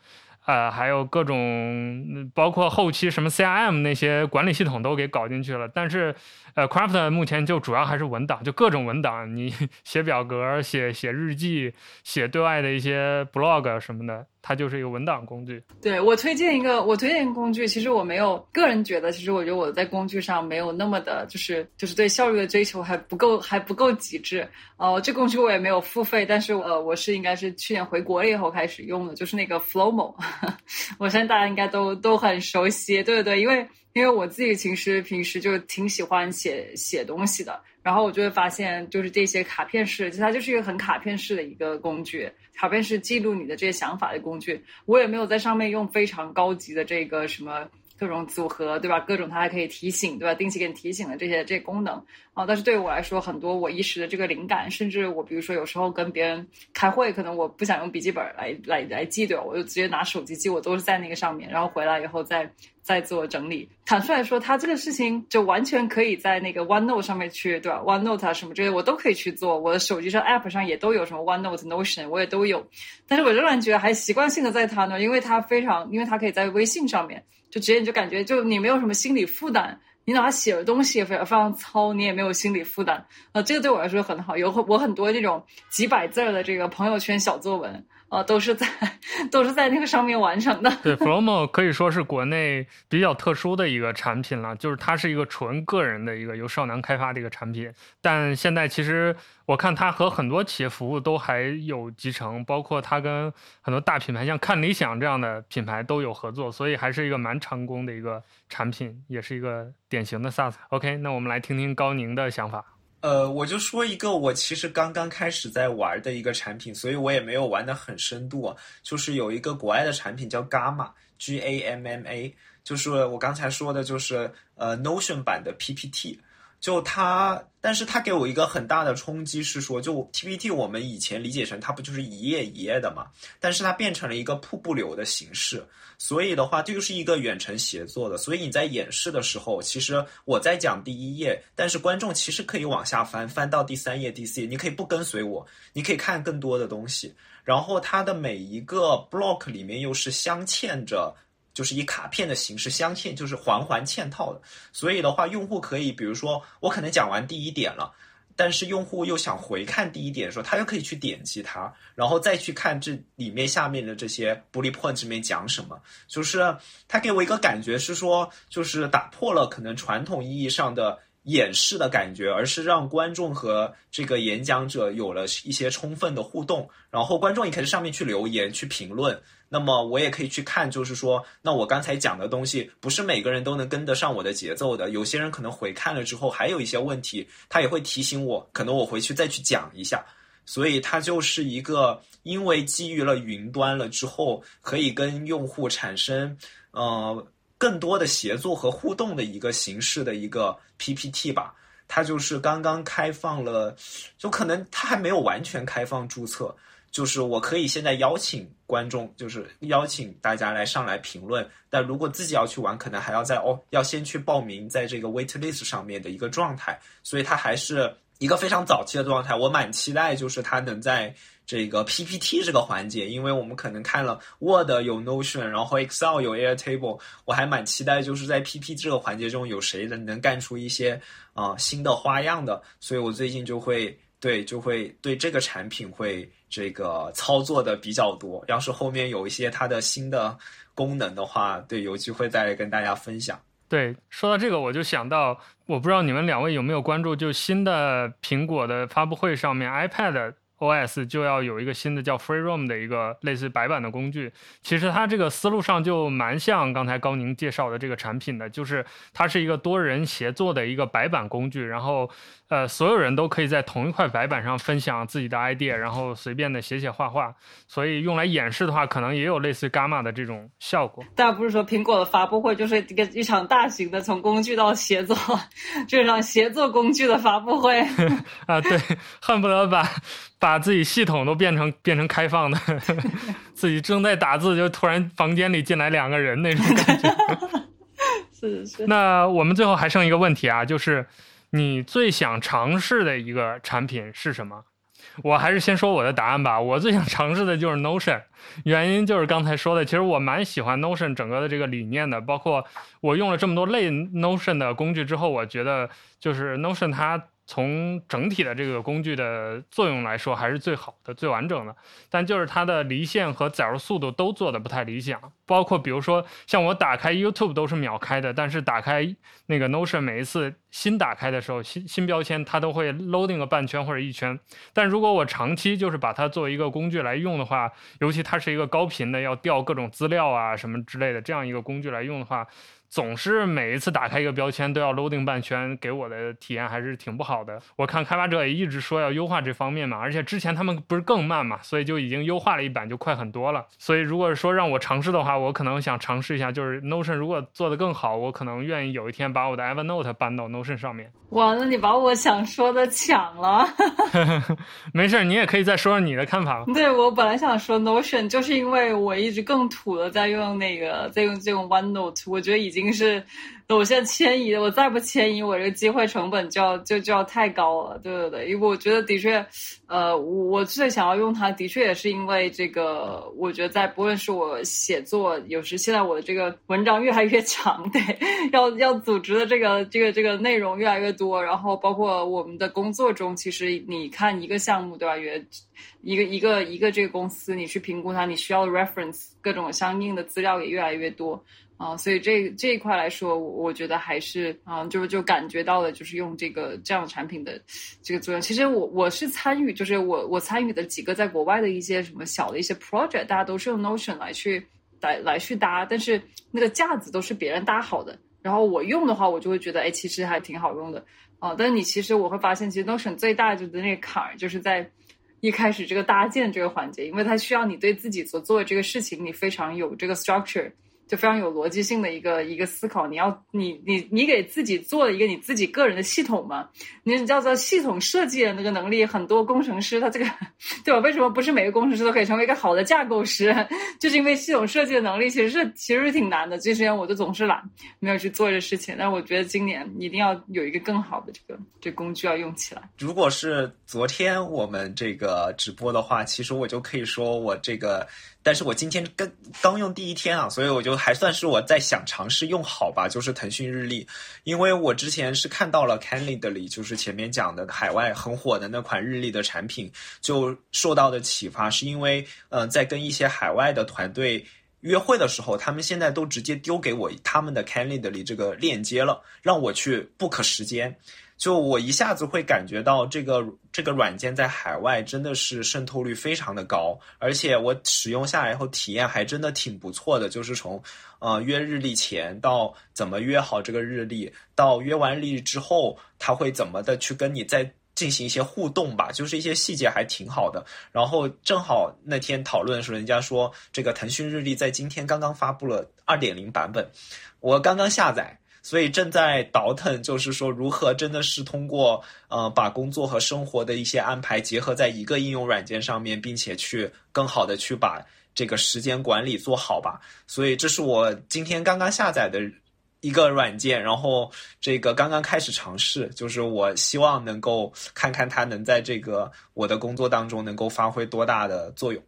呃，还有各种包括后期什么 CRM 那些管理系统都给搞进去了，但是。呃，Craft 目前就主要还是文档，就各种文档，你 *laughs* 写表格、写写日记、写对外的一些 blog 什么的，它就是一个文档工具。对我推荐一个，我推荐一个工具，其实我没有个人觉得，其实我觉得我在工具上没有那么的，就是就是对效率的追求还不够，还不够极致。哦，这工具我也没有付费，但是呃，我是应该是去年回国了以后开始用的，就是那个 Flowmo，*laughs* 我相信大家应该都都很熟悉。对对对，因为。因为我自己其实平时就挺喜欢写写东西的，然后我就会发现，就是这些卡片式，其实它就是一个很卡片式的一个工具，卡片式记录你的这些想法的工具。我也没有在上面用非常高级的这个什么。各种组合，对吧？各种它还可以提醒，对吧？定期给你提醒的这些这些功能啊。但是对于我来说，很多我一时的这个灵感，甚至我比如说有时候跟别人开会，可能我不想用笔记本来来来记，对吧？我就直接拿手机记，我都是在那个上面，然后回来以后再在做整理。坦率来说，他这个事情就完全可以在那个 OneNote 上面去，对吧？OneNote 啊什么这些我都可以去做。我的手机上 App 上也都有什么 OneNote、Notion，我也都有。但是我仍然觉得还习惯性的在它那，因为它非常，因为它可以在微信上面。就直接你就感觉就你没有什么心理负担，你哪怕写的东西也非常非常糙，你也没有心理负担。呃，这个对我来说很好，有我很多这种几百字的这个朋友圈小作文。啊，都是在都是在那个上面完成的。对，Flomo 可以说是国内比较特殊的一个产品了，就是它是一个纯个人的一个由少南开发的一个产品。但现在其实我看它和很多企业服务都还有集成，包括它跟很多大品牌，像看理想这样的品牌都有合作，所以还是一个蛮成功的一个产品，也是一个典型的 SaaS。OK，那我们来听听高宁的想法。呃，我就说一个我其实刚刚开始在玩的一个产品，所以我也没有玩的很深度。就是有一个国外的产品叫 Gamma，G A M M A，就是我刚才说的，就是呃 Notion 版的 PPT。就它，但是它给我一个很大的冲击是说，就 PPT 我们以前理解成它不就是一页一页的嘛，但是它变成了一个瀑布流的形式，所以的话，这就是一个远程协作的，所以你在演示的时候，其实我在讲第一页，但是观众其实可以往下翻，翻到第三页、第四页，你可以不跟随我，你可以看更多的东西，然后它的每一个 block 里面又是镶嵌着。就是以卡片的形式镶嵌，就是环环嵌套的。所以的话，用户可以，比如说我可能讲完第一点了，但是用户又想回看第一点的时候，他又可以去点击它，然后再去看这里面下面的这些 bullet point 里面讲什么。就是他给我一个感觉是说，就是打破了可能传统意义上的演示的感觉，而是让观众和这个演讲者有了一些充分的互动，然后观众也可以在上面去留言去评论。那么我也可以去看，就是说，那我刚才讲的东西，不是每个人都能跟得上我的节奏的。有些人可能回看了之后，还有一些问题，他也会提醒我，可能我回去再去讲一下。所以它就是一个，因为基于了云端了之后，可以跟用户产生呃更多的协作和互动的一个形式的一个 PPT 吧。它就是刚刚开放了，就可能它还没有完全开放注册。就是我可以现在邀请观众，就是邀请大家来上来评论。但如果自己要去玩，可能还要在哦，要先去报名，在这个 wait list 上面的一个状态。所以它还是一个非常早期的状态。我蛮期待，就是它能在这个 PPT 这个环节，因为我们可能看了 Word 有 Notion，然后 Excel 有 Airtable，我还蛮期待，就是在 PPT 这个环节中有谁能能干出一些啊新的花样的。所以我最近就会对，就会对这个产品会。这个操作的比较多，要是后面有一些它的新的功能的话，对，有机会再跟大家分享。对，说到这个，我就想到，我不知道你们两位有没有关注，就新的苹果的发布会上面，iPad。OS 就要有一个新的叫 Free Room 的一个类似白板的工具。其实它这个思路上就蛮像刚才高宁介绍的这个产品的，就是它是一个多人协作的一个白板工具，然后呃所有人都可以在同一块白板上分享自己的 idea，然后随便的写写画画。所以用来演示的话，可能也有类似 Gamma 的这种效果。大家不是说苹果的发布会就是一个一场大型的从工具到协作这场协作工具的发布会 *laughs* 啊？对，恨不得把。把自己系统都变成变成开放的，*laughs* 自己正在打字，就突然房间里进来两个人那种感觉。*laughs* 是是。那我们最后还剩一个问题啊，就是你最想尝试的一个产品是什么？我还是先说我的答案吧。我最想尝试的就是 Notion，原因就是刚才说的，其实我蛮喜欢 Notion 整个的这个理念的，包括我用了这么多类 Notion 的工具之后，我觉得就是 Notion 它。从整体的这个工具的作用来说，还是最好的、最完整的。但就是它的离线和载入速度都做的不太理想。包括比如说，像我打开 YouTube 都是秒开的，但是打开那个 Notion 每一次新打开的时候，新新标签它都会 loading 个半圈或者一圈。但如果我长期就是把它作为一个工具来用的话，尤其它是一个高频的要调各种资料啊什么之类的这样一个工具来用的话。总是每一次打开一个标签都要 loading 半圈，给我的体验还是挺不好的。我看开发者也一直说要优化这方面嘛，而且之前他们不是更慢嘛，所以就已经优化了一版就快很多了。所以如果说让我尝试的话，我可能想尝试一下，就是 Notion 如果做得更好，我可能愿意有一天把我的 Evernote 搬到 Notion 上面。哇，那你把我想说的抢了。*laughs* 没事，你也可以再说说你的看法。对我本来想说 Notion，就是因为我一直更土的在用那个，在用这种 OneNote，我觉得已经。已经是，我现在迁移，我再不迁移，我这个机会成本就要就就要太高了。对对对，因为我觉得的确，呃，我我最想要用它，的确也是因为这个，我觉得在不论是我写作，有时现在我的这个文章越来越长，对，*laughs* 要要组织的这个这个这个内容越来越多，然后包括我们的工作中，其实你看一个项目，对吧？也一个一个一个这个公司，你去评估它，你需要 reference 各种相应的资料也越来越多。啊，所以这这一块来说，我我觉得还是啊，就是就感觉到了，就是用这个这样的产品的这个作用。其实我我是参与，就是我我参与的几个在国外的一些什么小的一些 project，大家都是用 Notion 来去来来去搭，但是那个架子都是别人搭好的。然后我用的话，我就会觉得，哎，其实还挺好用的啊。但你其实我会发现，其实 Notion 最大就的那个坎儿，就是在一开始这个搭建这个环节，因为它需要你对自己所做的这个事情，你非常有这个 structure。就非常有逻辑性的一个一个思考，你要你你你给自己做了一个你自己个人的系统嘛？你叫做系统设计的那个能力，很多工程师他这个 *laughs* 对吧？为什么不是每个工程师都可以成为一个好的架构师？*laughs* 就是因为系统设计的能力其实是其实是挺难的。这些年我就总是懒，没有去做这事情。但是我觉得今年一定要有一个更好的这个这工具要用起来。如果是昨天我们这个直播的话，其实我就可以说我这个。但是我今天刚刚用第一天啊，所以我就还算是我在想尝试用好吧，就是腾讯日历，因为我之前是看到了 Calendly，就是前面讲的海外很火的那款日历的产品，就受到的启发是因为，嗯，在跟一些海外的团队约会的时候，他们现在都直接丢给我他们的 Calendly 这个链接了，让我去 book 时间。就我一下子会感觉到这个这个软件在海外真的是渗透率非常的高，而且我使用下来以后体验还真的挺不错的。就是从呃约日历前到怎么约好这个日历，到约完日历之后他会怎么的去跟你再进行一些互动吧，就是一些细节还挺好的。然后正好那天讨论的时候，人家说这个腾讯日历在今天刚刚发布了二点零版本，我刚刚下载。所以正在倒腾，就是说如何真的是通过呃把工作和生活的一些安排结合在一个应用软件上面，并且去更好的去把这个时间管理做好吧。所以这是我今天刚刚下载的一个软件，然后这个刚刚开始尝试，就是我希望能够看看它能在这个我的工作当中能够发挥多大的作用。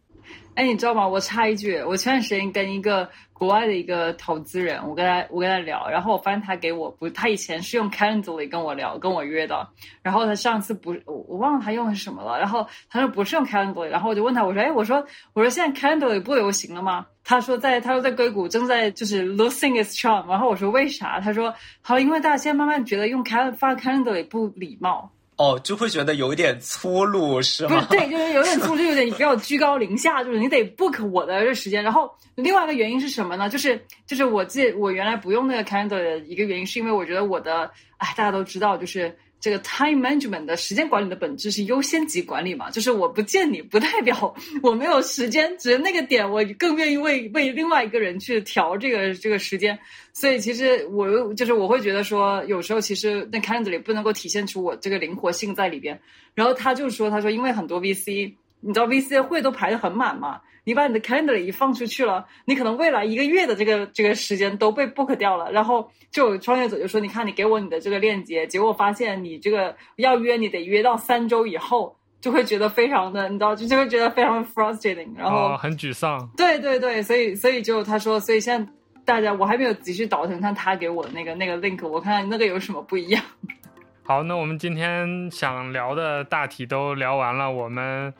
哎，你知道吗？我插一句，我前段时间跟一个国外的一个投资人，我跟他我跟他聊，然后我发现他给我不，他以前是用 Calendly 跟我聊，跟我约的，然后他上次不，我我忘了他用的是什么了，然后他说不是用 Calendly，然后我就问他，我说，哎，我说我说现在 Calendly 不流行了吗？他说在他说在硅谷正在就是 losing its charm，然后我说为啥？他说好，因为大家现在慢慢觉得用 Cal 发 Calendly 不礼貌。哦，就会觉得有点粗鲁，是吗？对，就是有点粗鲁，*laughs* 就有点你比较居高临下，就是你得 book 我的这时间。然后另外一个原因是什么呢？就是就是我记我原来不用那个 calendar 的一个原因，是因为我觉得我的，哎，大家都知道，就是。这个 time management 的时间管理的本质是优先级管理嘛，就是我不见你不代表我没有时间，只是那个点我更愿意为为另外一个人去调这个这个时间，所以其实我就是我会觉得说，有时候其实那 calendar 里不能够体现出我这个灵活性在里边。然后他就说，他说因为很多 VC，你知道 VC 的会都排得很满嘛。你把你的 calendar 一放出去了，你可能未来一个月的这个这个时间都被 book 掉了。然后就有创业者就说：“你看，你给我你的这个链接，结果发现你这个要约你得约到三周以后，就会觉得非常的，你知道，就就会觉得非常 frustrating，然后很沮丧。对对对，所以所以就他说，所以现在大家我还没有继续倒腾看他给我的那个那个 link，我看看那个有什么不一样。*laughs* 好，那我们今天想聊的大体都聊完了，我们。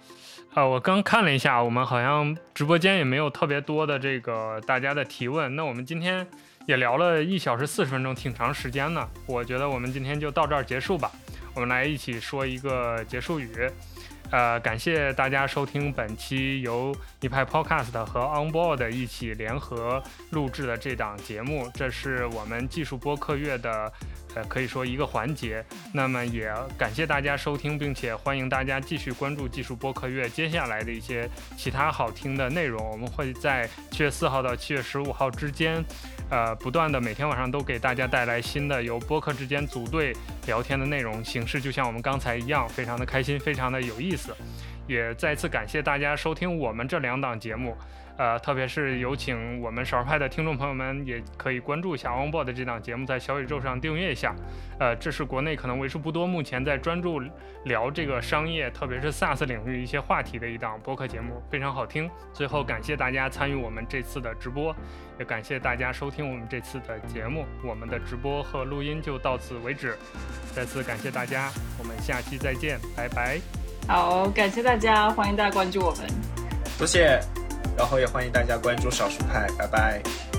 啊，我刚看了一下，我们好像直播间也没有特别多的这个大家的提问。那我们今天也聊了一小时四十分钟，挺长时间呢。我觉得我们今天就到这儿结束吧。我们来一起说一个结束语。呃，感谢大家收听本期由一派 Podcast 和 Onboard 一起联合录制的这档节目。这是我们技术播客月的。呃，可以说一个环节。那么也感谢大家收听，并且欢迎大家继续关注技术播客月接下来的一些其他好听的内容。我们会在七月四号到七月十五号之间，呃，不断的每天晚上都给大家带来新的由播客之间组队聊天的内容形式，就像我们刚才一样，非常的开心，非常的有意思。也再次感谢大家收听我们这两档节目。呃，特别是有请我们少儿派的听众朋友们，也可以关注一下 OnBoard 这档节目，在小宇宙上订阅一下。呃，这是国内可能为数不多目前在专注聊这个商业，特别是 SaaS 领域一些话题的一档播客节目，非常好听。最后感谢大家参与我们这次的直播，也感谢大家收听我们这次的节目。我们的直播和录音就到此为止，再次感谢大家，我们下期再见，拜拜。好，感谢大家，欢迎大家关注我们，多谢。然后也欢迎大家关注少数派，拜拜。